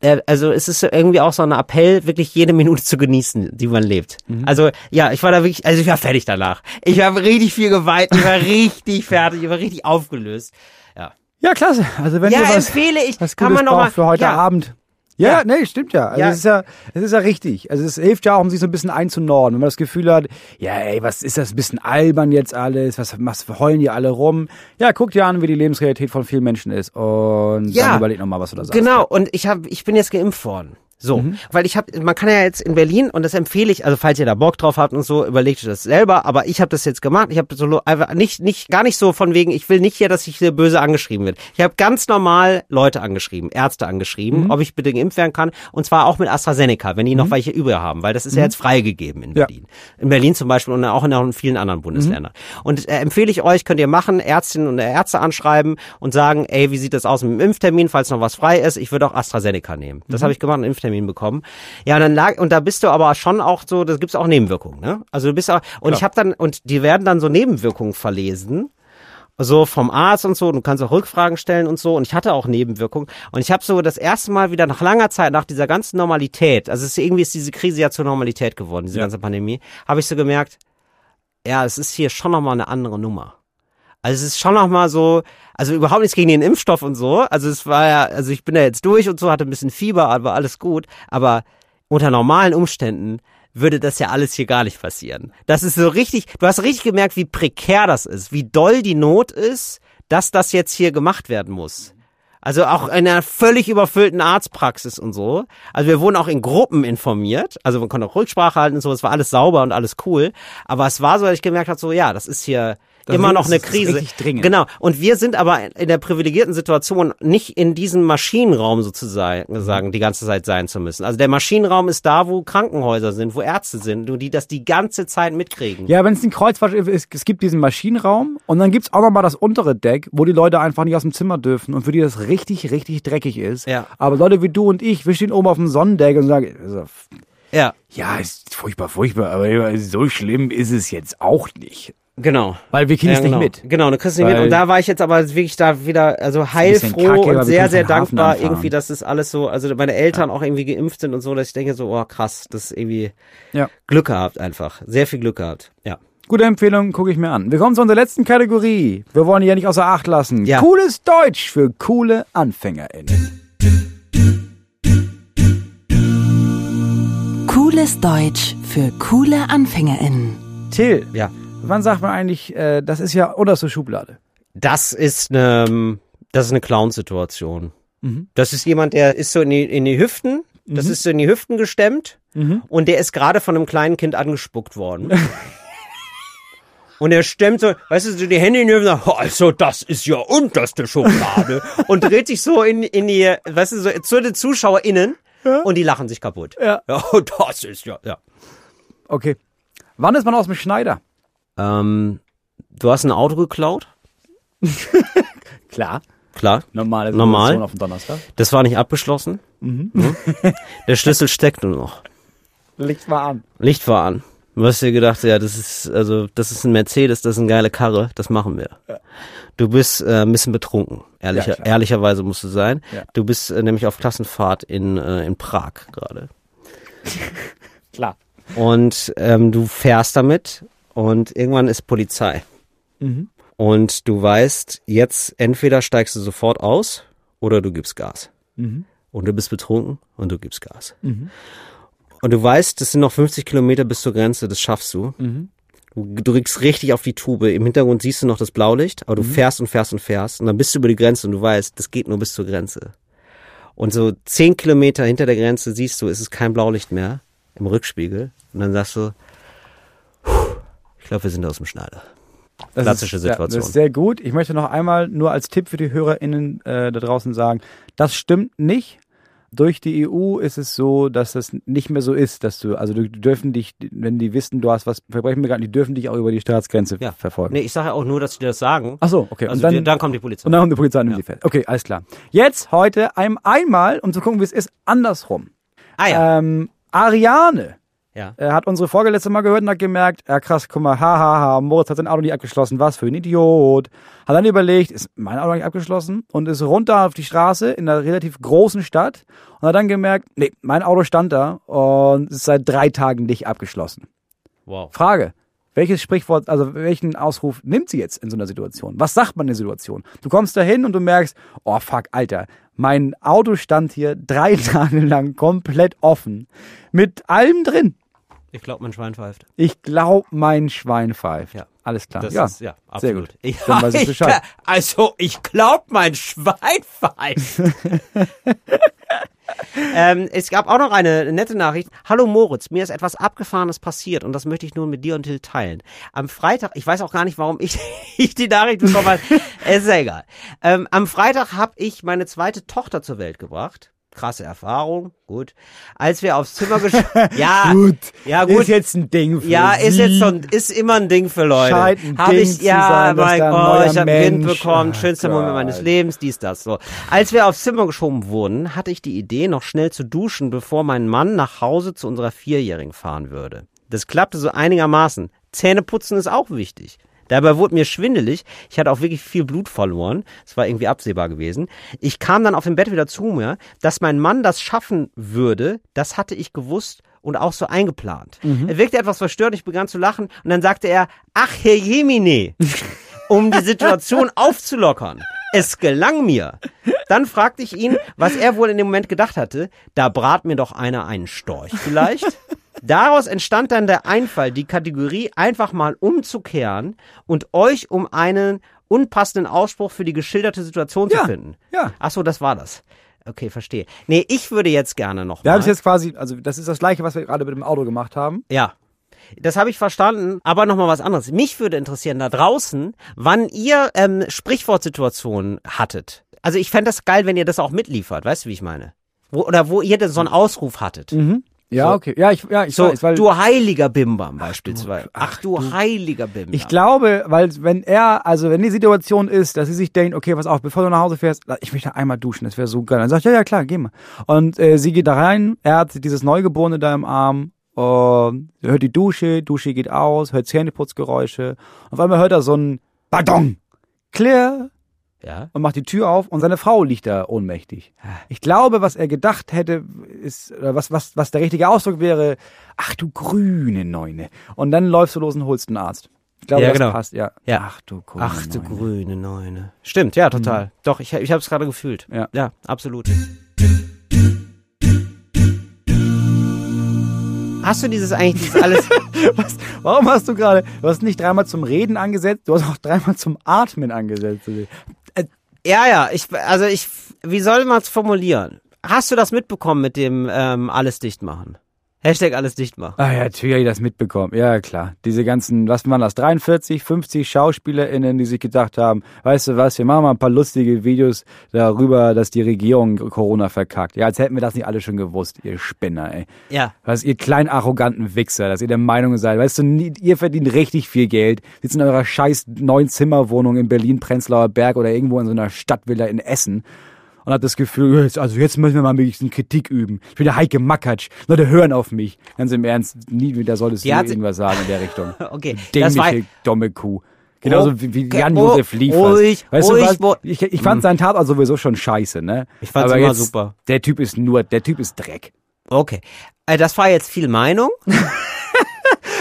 äh, also es ist irgendwie auch so ein Appell, wirklich jede Minute zu genießen, die man lebt. Mhm. Also ja, ich war da wirklich, also ich war fertig danach. Ich habe richtig viel geweint, ich war richtig fertig, ich war richtig aufgelöst. Ja. Ja, klasse. Also wenn Ja, ihr was, empfehle ich. was Kann man noch mal- für heute ja. Abend. Ja, Ja. nee, stimmt ja. Also Ja. es ist ja, es ist ja richtig. Also es hilft ja auch, um sich so ein bisschen einzunorden. Wenn man das Gefühl hat, ja, ey, was ist das ein bisschen albern jetzt alles? Was, was heulen die alle rum? Ja, guck dir an, wie die Lebensrealität von vielen Menschen ist und Ja. dann überleg nochmal, was du da sagst. Genau, und ich habe, ich bin jetzt geimpft worden. So, Mhm. weil ich habe, man kann ja jetzt in Berlin und das empfehle ich, also falls ihr da Bock drauf habt und so, überlegt euch das selber. Aber ich habe das jetzt gemacht. Ich habe so einfach nicht, nicht, gar nicht so von wegen, ich will nicht hier, dass ich hier böse angeschrieben wird. Ich habe ganz normal Leute angeschrieben, Ärzte angeschrieben, Mhm. ob ich bitte geimpft werden kann und zwar auch mit AstraZeneca, wenn die noch welche übrig haben, weil das ist ja jetzt freigegeben in Mhm. Ja. Berlin. In Berlin zum Beispiel und auch in vielen anderen Bundesländern. Und äh, empfehle ich euch, könnt ihr machen, Ärztinnen und Ärzte anschreiben und sagen, ey, wie sieht das aus mit dem Impftermin, falls noch was frei ist? Ich würde auch AstraZeneca nehmen. Das habe ich gemacht, einen Impftermin bekommen. Ja, und dann lag, und da bist du aber schon auch so, da gibt's auch Nebenwirkungen, ne? Also du bist auch, und ich habe dann, und die werden dann so Nebenwirkungen verlesen so vom Arzt und so, du kannst auch Rückfragen stellen und so und ich hatte auch Nebenwirkungen und ich habe so das erste Mal wieder nach langer Zeit, nach dieser ganzen Normalität, also es ist, irgendwie ist diese Krise ja zur Normalität geworden, diese ganze Pandemie, habe ich so gemerkt, ja, es ist hier schon nochmal eine andere Nummer. Also es ist schon nochmal so, also überhaupt nichts gegen den Impfstoff und so, also es war ja, also ich bin da jetzt durch und so, hatte ein bisschen Fieber, aber alles gut, aber unter normalen Umständen würde das ja alles hier gar nicht passieren. Das ist so richtig, du hast richtig gemerkt, wie prekär das ist, wie doll die Not ist, dass das jetzt hier gemacht werden muss. Also auch in einer völlig überfüllten Arztpraxis und so. Also wir wurden auch in Gruppen informiert. Also man konnte auch Rücksprache halten und so. Es war alles sauber und alles cool. Aber es war so, dass ich gemerkt habe, so ja, das ist hier Das immer noch eine das ist Krise. richtig dringend. Genau. Und wir sind aber in der privilegierten Situation, nicht in diesem Maschinenraum sozusagen sagen, die ganze Zeit sein zu müssen. Also der Maschinenraum ist da, wo Krankenhäuser sind, wo Ärzte sind, und die das die ganze Zeit mitkriegen. Ja, wenn es ein Kreuzfahrt ist, es gibt diesen Maschinenraum und dann gibt's auch noch mal das untere Deck, wo die Leute einfach nicht aus dem Zimmer dürfen und für die das richtig, richtig dreckig ist. Ja. Aber Leute wie du und ich, wir stehen oben auf dem Sonnendeck und sagen, also, Ja, ja, ist furchtbar, furchtbar, aber so schlimm ist es jetzt auch nicht. Genau. Weil wir kriegen Ja, es genau. nicht mit. Genau, du kriegst nicht Weil- mit. Und da war ich jetzt aber wirklich da wieder, also heilfroh kacke, und sehr, sehr dankbar irgendwie, dass das alles so, also meine Eltern auch irgendwie geimpft sind und so, dass ich denke so, oh krass, das ist irgendwie Ja. Glück gehabt einfach. Sehr viel Glück gehabt. Ja. Gute Empfehlung, gucke ich mir an. Wir kommen zu unserer letzten Kategorie. Wir wollen die ja nicht außer Acht lassen. Ja. Cooles Deutsch für coole AnfängerInnen. Cooles Deutsch für coole AnfängerInnen. Till, Ja. Wann sagt man eigentlich, äh, das ist ja unterste Schublade? Das ist eine, das ist eine Clown-Situation. Mhm. Das ist jemand, der ist so in die, in die Hüften, das ist so in die Hüften gestemmt Mhm. und der ist gerade von einem kleinen Kind angespuckt worden. Und er stemmt so, weißt du, so die Hände in die und sagt, also das ist ja unterste Schublade. und dreht sich so in, in die, weißt du, so zu den ZuschauerInnen und die lachen sich kaputt. Ja. Ja, das ist ja, ja. Okay. Wann ist man aus dem Schneider? Ähm, du hast ein Auto geklaut? Klar. Klar. Normale Normal. Auf dem Donnerstag. Das war nicht abgeschlossen. Mhm. Ne? Der Schlüssel steckt nur noch. Licht mal an. Licht war an. Du hast dir gedacht, ja, das ist, also, das ist ein Mercedes, das ist eine geile Karre, das machen wir. Du bist äh, ein bisschen betrunken, ehrlicher, Ja, ehrlicherweise musst du sein. Ja. Du bist äh, nämlich auf Klassenfahrt in, äh, in Prag gerade. Klar. Und ähm, du fährst damit und irgendwann ist Polizei. Mhm. Und du weißt, jetzt entweder steigst du sofort aus oder du gibst Gas. Mhm. Und du bist betrunken und du gibst Gas. Und du weißt, es sind noch 50 Kilometer bis zur Grenze, das schaffst du. Mhm. Du drückst richtig auf die Tube. Im Hintergrund siehst du noch das Blaulicht, aber du fährst und fährst und fährst. Und dann bist du über die Grenze und du weißt, das geht nur bis zur Grenze. Und so 10 Kilometer hinter der Grenze siehst du, es ist kein Blaulicht mehr im Rückspiegel. Und dann sagst du, "Puh, ich glaube, wir sind aus dem Schneider. Das Klassische ist, Ja, Situation. das ist sehr gut. Ich möchte noch einmal nur als Tipp für die HörerInnen äh, da draußen sagen, das stimmt nicht. Durch die EU ist es so, dass das nicht mehr so ist, dass du, also die dürfen dich, wenn die wissen, du hast was Verbrechen begangen, die dürfen dich auch über die Staatsgrenze Ja. verfolgen. Nee, ich sage ja auch nur, dass die das sagen. Ach so, okay. Also und dann, wir- dann kommt die Polizei. und dann kommt die Polizei und nimmt die fest. Okay, alles klar. Jetzt heute ein, einmal, um zu gucken, wie es ist, andersrum. ah ja. Ähm, Ariane ja. er hat unsere Folge letzte Mal gehört und hat gemerkt, ja krass, guck mal, hahaha, ha, ha, Moritz hat sein Auto nicht abgeschlossen, was für ein Idiot. Hat dann überlegt, ist mein Auto nicht abgeschlossen und ist runter auf die Straße in einer relativ großen Stadt und hat dann gemerkt, nee, mein Auto stand da und ist seit drei Tagen nicht abgeschlossen. Wow. Frage. Welches Sprichwort, also welchen Ausruf nimmt sie jetzt in so einer Situation? Was sagt man in der Situation? Du kommst da hin und du merkst, oh fuck, Alter, mein Auto stand hier drei Tage lang komplett offen. Mit allem drin. Ich glaube, mein Schwein pfeift. Ich glaube, mein Schwein pfeift. Ja. Alles klar. Das ja. ist, ja, Sehr absolut. gut. Ich, Dann weiß ich Bescheid. also, ich glaube, mein Schwein pfeift. ähm, es gab auch noch eine nette Nachricht. Hallo Moritz, mir ist etwas Abgefahrenes passiert und das möchte ich nun mit dir und Till teilen. Am Freitag, ich weiß auch gar nicht, warum ich, ich die Nachricht bekommen habe. es ist ja egal. Ähm, am Freitag habe ich meine zweite Tochter zur Welt gebracht. Krasse Erfahrung, gut. Als wir aufs Zimmer geschaut, ja, Gut. ja gut, Ist jetzt ein Ding für ja, ist Sie. jetzt so, ein- ist immer ein Ding für Leute. Scheint ein Hab Ding ich, ja, sein, mein Gott, ich habe ein Kind bekommen, Ach schönster Moment Gott. meines Lebens, dies, das, so. Als wir aufs Zimmer geschoben wurden, hatte ich die Idee, noch schnell zu duschen, bevor mein Mann nach Hause zu unserer Vierjährigen fahren würde. Das klappte so einigermaßen. Zähneputzen ist auch wichtig. Dabei wurde mir schwindelig. Ich hatte auch wirklich viel Blut verloren. Es war irgendwie absehbar gewesen. Ich kam dann auf dem Bett wieder zu mir. Dass mein Mann das schaffen würde, das hatte ich gewusst und auch so eingeplant. Er wirkte etwas verstört. Ich begann zu lachen und dann sagte er, ach, Herr Jemine, um die Situation aufzulockern. Es gelang mir. Dann fragte ich ihn, was er wohl in dem Moment gedacht hatte. Da brat mir doch einer einen Storch vielleicht. Daraus entstand dann der Einfall, die Kategorie einfach mal umzukehren und euch um einen unpassenden Ausspruch für die geschilderte Situation Ja, zu finden. ja. Ach so, das war das. Okay, verstehe. Nee, ich würde jetzt gerne noch Wir haben es jetzt quasi, also das ist das gleiche, was wir gerade mit dem Auto gemacht haben. Ja. Das habe ich verstanden, aber nochmal was anderes. Mich würde interessieren da draußen, wann ihr ähm, Sprichwortsituationen hattet. Also ich fände das geil, wenn ihr das auch mitliefert, weißt du, wie ich meine? Wo, oder wo ihr denn so einen Ausruf hattet. Ja, So. okay. Ja, ich, ja, ich So, weiß, weil du heiliger Bimbam beispielsweise. Ach du, heiliger Bimbam. ich glaube, weil wenn er, also wenn die Situation ist, dass sie sich denkt, okay, pass auf, bevor du nach Hause fährst, ich möchte einmal duschen, das wäre so geil. Dann sagt, ja, ja, klar, geh mal. Und äh, sie geht da rein, er hat dieses Neugeborene da im Arm, und hört die Dusche, Dusche geht aus, hört Zähneputzgeräusche. Auf einmal hört er so ein Badong, clear, ja. und macht die Tür auf und seine Frau liegt da ohnmächtig. Ich glaube, was er gedacht hätte, ist, oder was, was, was der richtige Ausdruck wäre, ach du grüne Neune. Und dann läufst du los und holst einen Arzt. Ich glaube, Ja, das genau. passt, ja. Ja. Ach du grüne Ach du Neune. grüne Neune. Stimmt, ja, total. Doch, ich, ich habe es gerade gefühlt. Ja. Ja, absolut. hast du dieses eigentlich dieses alles? Was, warum hast du gerade, du hast nicht dreimal zum Reden angesetzt, du hast auch dreimal zum Atmen angesetzt. Ja, ja, ich, also ich, wie soll man es formulieren? Hast du das mitbekommen mit dem ähm, alles dicht machen? Hashtag alles dicht machen. Ah ja, natürlich hab ich das mitbekommen. Ja, klar. Diese ganzen, was waren das, 43, 50 SchauspielerInnen, die sich gedacht haben, weißt du was, wir machen mal ein paar lustige Videos darüber, dass die Regierung Corona verkackt. Ja, als hätten wir das nicht alle schon gewusst, ihr Spinner, ey. Ja. Was ihr kleinen arroganten Wichser, dass ihr der Meinung seid, weißt du, ihr verdient richtig viel Geld, sitzt in eurer scheiß neun Zimmerwohnung in Berlin, Prenzlauer Berg oder irgendwo in so einer Stadtvilla in Essen und hat das Gefühl, jetzt, also jetzt müssen wir mal ein bisschen Kritik üben. Ich bin der Heike Makatsch. Leute hören auf mich. Ganz im Ernst, nie wieder solltest du irgendwas sagen in der Richtung. Okay, das war, Dämliche, dumme Kuh. Genauso wie, wie Jan-Josef oh, Liefers. ruhig, weißt ruhig, du was? Ich, ich fand seinen Tatort sowieso schon scheiße, ne? Ich fand's Aber immer jetzt, super. Der Typ ist nur, der Typ ist Dreck. okay. Äh, das war jetzt viel Meinung.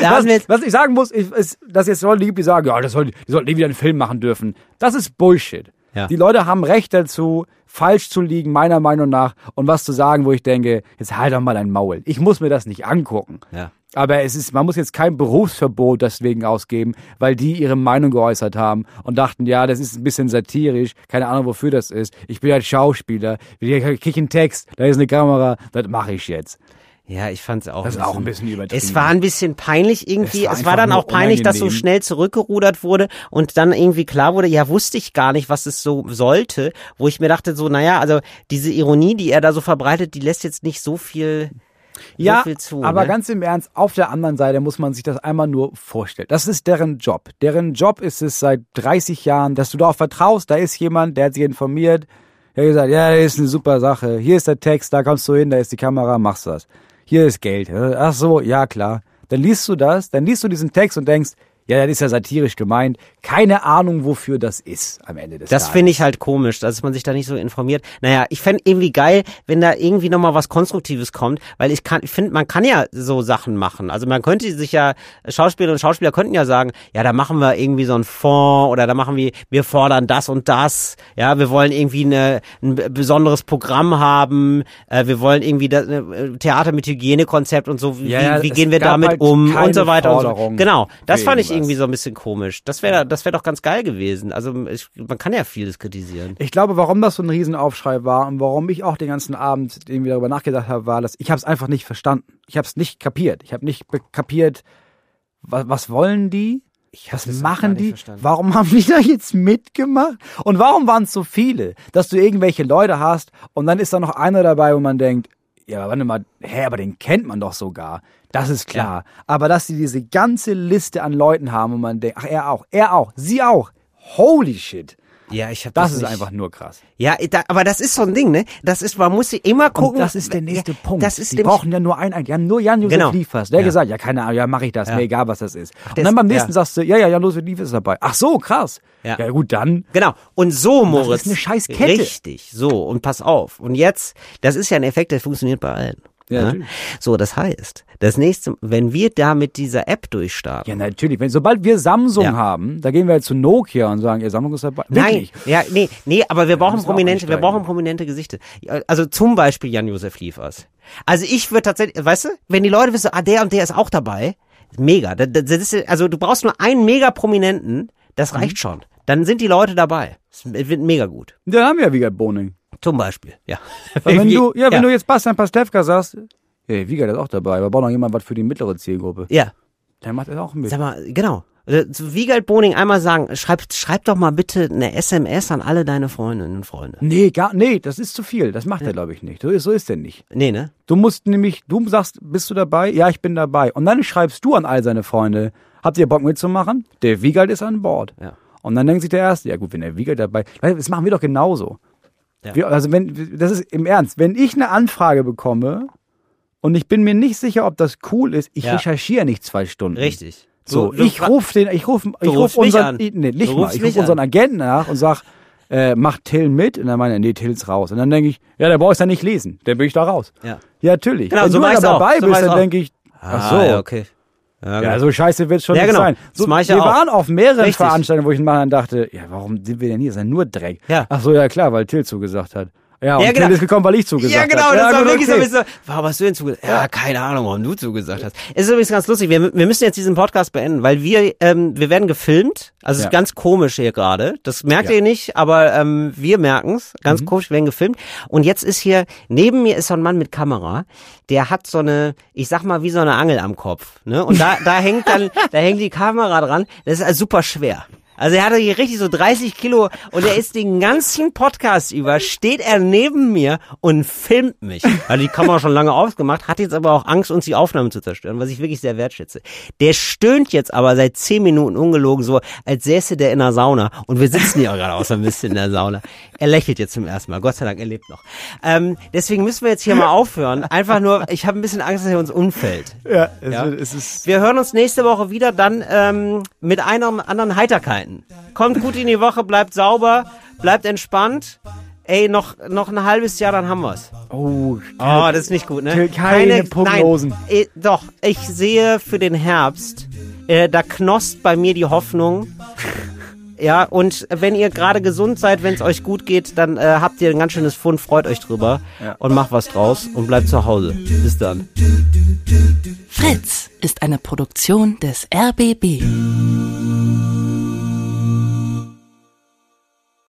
Was, was ich sagen muss, ist, ist dass jetzt Leute gibt, die sagen, ja, das soll, die sollten nie wieder einen Film machen dürfen. Das ist Bullshit. Ja. Die Leute haben Recht dazu, falsch zu liegen, meiner Meinung nach, und was zu sagen, wo ich denke, jetzt halt doch mal dein Maul. Ich muss mir das nicht angucken. Ja. Aber es ist, man muss jetzt kein Berufsverbot deswegen ausgeben, weil die ihre Meinung geäußert haben und dachten, ja, das ist ein bisschen satirisch, keine Ahnung, wofür das ist. Ich bin halt Schauspieler, ich krieg einen Text, da ist eine Kamera, das mache ich jetzt. Ja, ich fand's auch. Das ist auch ein bisschen übertrieben. Es war ein bisschen peinlich irgendwie. Es war Es war, dann auch peinlich, dass so unangenehm. schnell zurückgerudert wurde und dann irgendwie klar wurde, ja, wusste ich gar nicht, was es so sollte, wo ich mir dachte so, naja, also diese Ironie, die er da so verbreitet, die lässt jetzt nicht so viel, Ja, so viel zu. aber ne? ganz im Ernst, auf der anderen Seite muss man sich das einmal nur vorstellen. Das ist deren Job. Deren Job ist es seit 30 Jahren, dass du darauf vertraust, da ist jemand, der hat sich informiert, der hat gesagt, ja, das ist eine super Sache. Hier ist der Text, da kommst du hin, da ist die Kamera, machst das. Hier ist Geld. Ach so, ja klar. Dann liest du das, dann liest du diesen Text und denkst, ja, das ist ja satirisch gemeint. Keine Ahnung, wofür das ist am Ende des Das Tages. finde ich halt komisch, dass man sich da nicht so informiert. Naja, ich fände irgendwie geil, wenn da irgendwie nochmal was Konstruktives kommt, weil ich kann, ich finde, man kann ja so Sachen machen. Also man könnte sich ja, Schauspielerinnen und Schauspieler könnten ja sagen, ja, da machen wir irgendwie so einen Fonds oder da machen wir, wir fordern das und das. Ja, wir wollen irgendwie eine, ein besonderes Programm haben, äh, wir wollen irgendwie das, äh, Theater mit Hygienekonzept und so, wie, Ja, wie es gehen wir damit halt um und so weiter und so. Genau, das fand ich. Irgendwie so ein bisschen komisch. Das wäre das wäre doch ganz geil gewesen. Also ich, man kann ja vieles kritisieren. Ich glaube, warum das so ein Riesenaufschrei war und warum ich auch den ganzen Abend irgendwie darüber nachgedacht habe, war, dass ich habe es einfach nicht verstanden. Ich habe es nicht kapiert. Ich habe nicht kapiert, was, was wollen die? Was das auch machen die? verstanden. Warum haben die da jetzt mitgemacht? Und warum waren es so viele? Dass du irgendwelche Leute hast und dann ist da noch einer dabei, wo man denkt, ja, warte mal, hä, aber den kennt man doch sogar. Das ist klar. Aber dass sie diese ganze Liste an Leuten haben und man denkt, ach, er auch, er auch, sie auch. Holy shit. Ja, ich habe Das, ist einfach nur krass. Ja, da, aber das ist so ein Ding, ne? Das ist, man muss immer gucken. Und das ist der nächste ja, Punkt. Das ist die brauchen ja nur einen, die haben nur Jan-Josef Genau. Liefers. Der hat Ja. gesagt, ja, keine Ahnung, ja, mache ich das, Ja. mir egal, was das ist. und dann ist- beim nächsten ja. sagst du, ja, ja, Jan-Josef Liefers ist dabei. Ach so, krass. Ja. Ja, gut, dann. Genau. Und so, Moritz. ist eine scheiß Kette. Richtig. So. Und pass auf. Und jetzt, das ist ja ein Effekt, der funktioniert bei allen. Ja, ne? natürlich. So, das heißt, das nächste, wenn wir da mit dieser App durchstarten. Ja, natürlich. Wenn, sobald wir Samsung Ja. haben, da gehen wir jetzt zu Nokia und sagen, ja, Samsung ist dabei. Nein, ja, nee, nee, aber wir brauchen prominente, wir brauchen prominente Gesichter. Also zum Beispiel Jan-Josef Liefers. Also ich würde tatsächlich, weißt du, wenn die Leute wissen, ah, der und der ist auch dabei, mega. Das, das ist, also du brauchst nur einen mega Prominenten, Mhm. das reicht schon. Dann sind die Leute dabei. Es wird mega gut. Dann haben wir ja Wiegald Boning. Zum Beispiel, ja. Weil wenn du, ja, wenn du jetzt Bastian Pastewka sagst, ja, Wiegald ist auch dabei, aber braucht noch jemand was für die mittlere Zielgruppe. Ja, Der macht das auch mit. sag mal, genau. Zu Wiegald Boning einmal sagen, schreib, schreib doch mal bitte eine SMS an alle deine Freundinnen und Freunde. Nee, gar, nee, das ist zu viel. Das macht er, glaube ich, nicht. So ist, so ist er nicht. Nee, ne? Du musst nämlich, du sagst, bist du dabei? Ja, ich bin dabei. Und dann schreibst du an all seine Freunde, habt ihr Bock mitzumachen? Der Wiegald ist an Bord. Ja. Und dann denkt sich der Erste, ja gut, wenn der Wiegald dabei, das machen wir doch genauso. Ja. Wir, also wenn, das ist im Ernst, wenn ich eine Anfrage bekomme und ich bin mir nicht sicher, ob das cool ist, ich Ja. recherchiere nicht zwei Stunden. Richtig. So, Du- du ich rufe den, ich rufe, ich rufe unseren, nee, nicht Du mal, ich rufe unseren. Agenten nach und sag, äh, macht Till mit? Und dann meine er, nee, Till ist raus. Und dann denke ich, ja, der brauchst ja nicht lesen, dann bin ich da raus. Ja. Ja, natürlich. Genau, Wenn so du auch. dabei So mach bist, ich's dann auch. denke ich, ach so. Ah, ja, okay. Ja, Ja, gut. so scheiße wird's schon Ja, nicht genau. sein. So, wir auch. waren auf mehreren Richtig. Veranstaltungen, wo ich mal dann dachte, ja, warum sind wir denn hier? Das ist ja nur Dreck. Ja. Ach so, ja klar, weil Till zugesagt hat. Ja, und Ja, ja, genau. Ist gekommen, weil ich zugesagt Ja, genau, habe. das war gut, wirklich okay. so, ein bisschen so, warum hast du denn zugesagt? Ja, keine Ahnung, warum du zugesagt hast. Es ist übrigens ganz lustig, wir, wir müssen jetzt diesen Podcast beenden, weil wir, ähm, wir werden gefilmt, also es Ja. ist ganz komisch hier gerade, das merkt Ja. ihr nicht, aber ähm, wir merken's. ganz komisch, wir werden gefilmt und jetzt ist hier, neben mir ist so ein Mann mit Kamera, der hat so eine, ich sag mal, wie so eine Angel am Kopf, ne, und da, da hängt dann, da hängt die Kamera dran, das ist also super schwer. Also er hatte hier richtig so 30 Kilo und er ist den ganzen Podcast über, steht er neben mir und filmt mich. Hat die Kamera schon lange aufgemacht, hat jetzt aber auch Angst, uns die Aufnahmen zu zerstören, was ich wirklich sehr wertschätze. Der stöhnt jetzt aber seit 10 Minuten ungelogen so, als säße der in der Sauna und wir sitzen ja gerade auch so ein bisschen in der Sauna. Er lächelt jetzt zum ersten Mal, Gott sei Dank, er lebt noch. Ähm, deswegen müssen wir jetzt hier mal aufhören. Einfach nur, ich habe ein bisschen Angst, dass er uns umfällt. Ja, es, Ja. es ist. Wir hören uns nächste Woche wieder dann ähm, mit einer anderen Heiterkeiten. Kommt gut in die Woche, bleibt sauber, bleibt entspannt. Ey, noch, noch ein halbes Jahr, dann haben wir's. Oh, Oh, das ist nicht gut, ne? Keine Prognosen. Nein, eh, doch, ich sehe für den Herbst, äh, da knosst bei mir die Hoffnung. Ja, und wenn ihr gerade gesund seid, wenn es euch gut geht, dann äh, habt ihr ein ganz schönes Fund, freut euch drüber Ja. und macht was draus und bleibt zu Hause. Bis dann. Fritz ist eine Produktion des RBB.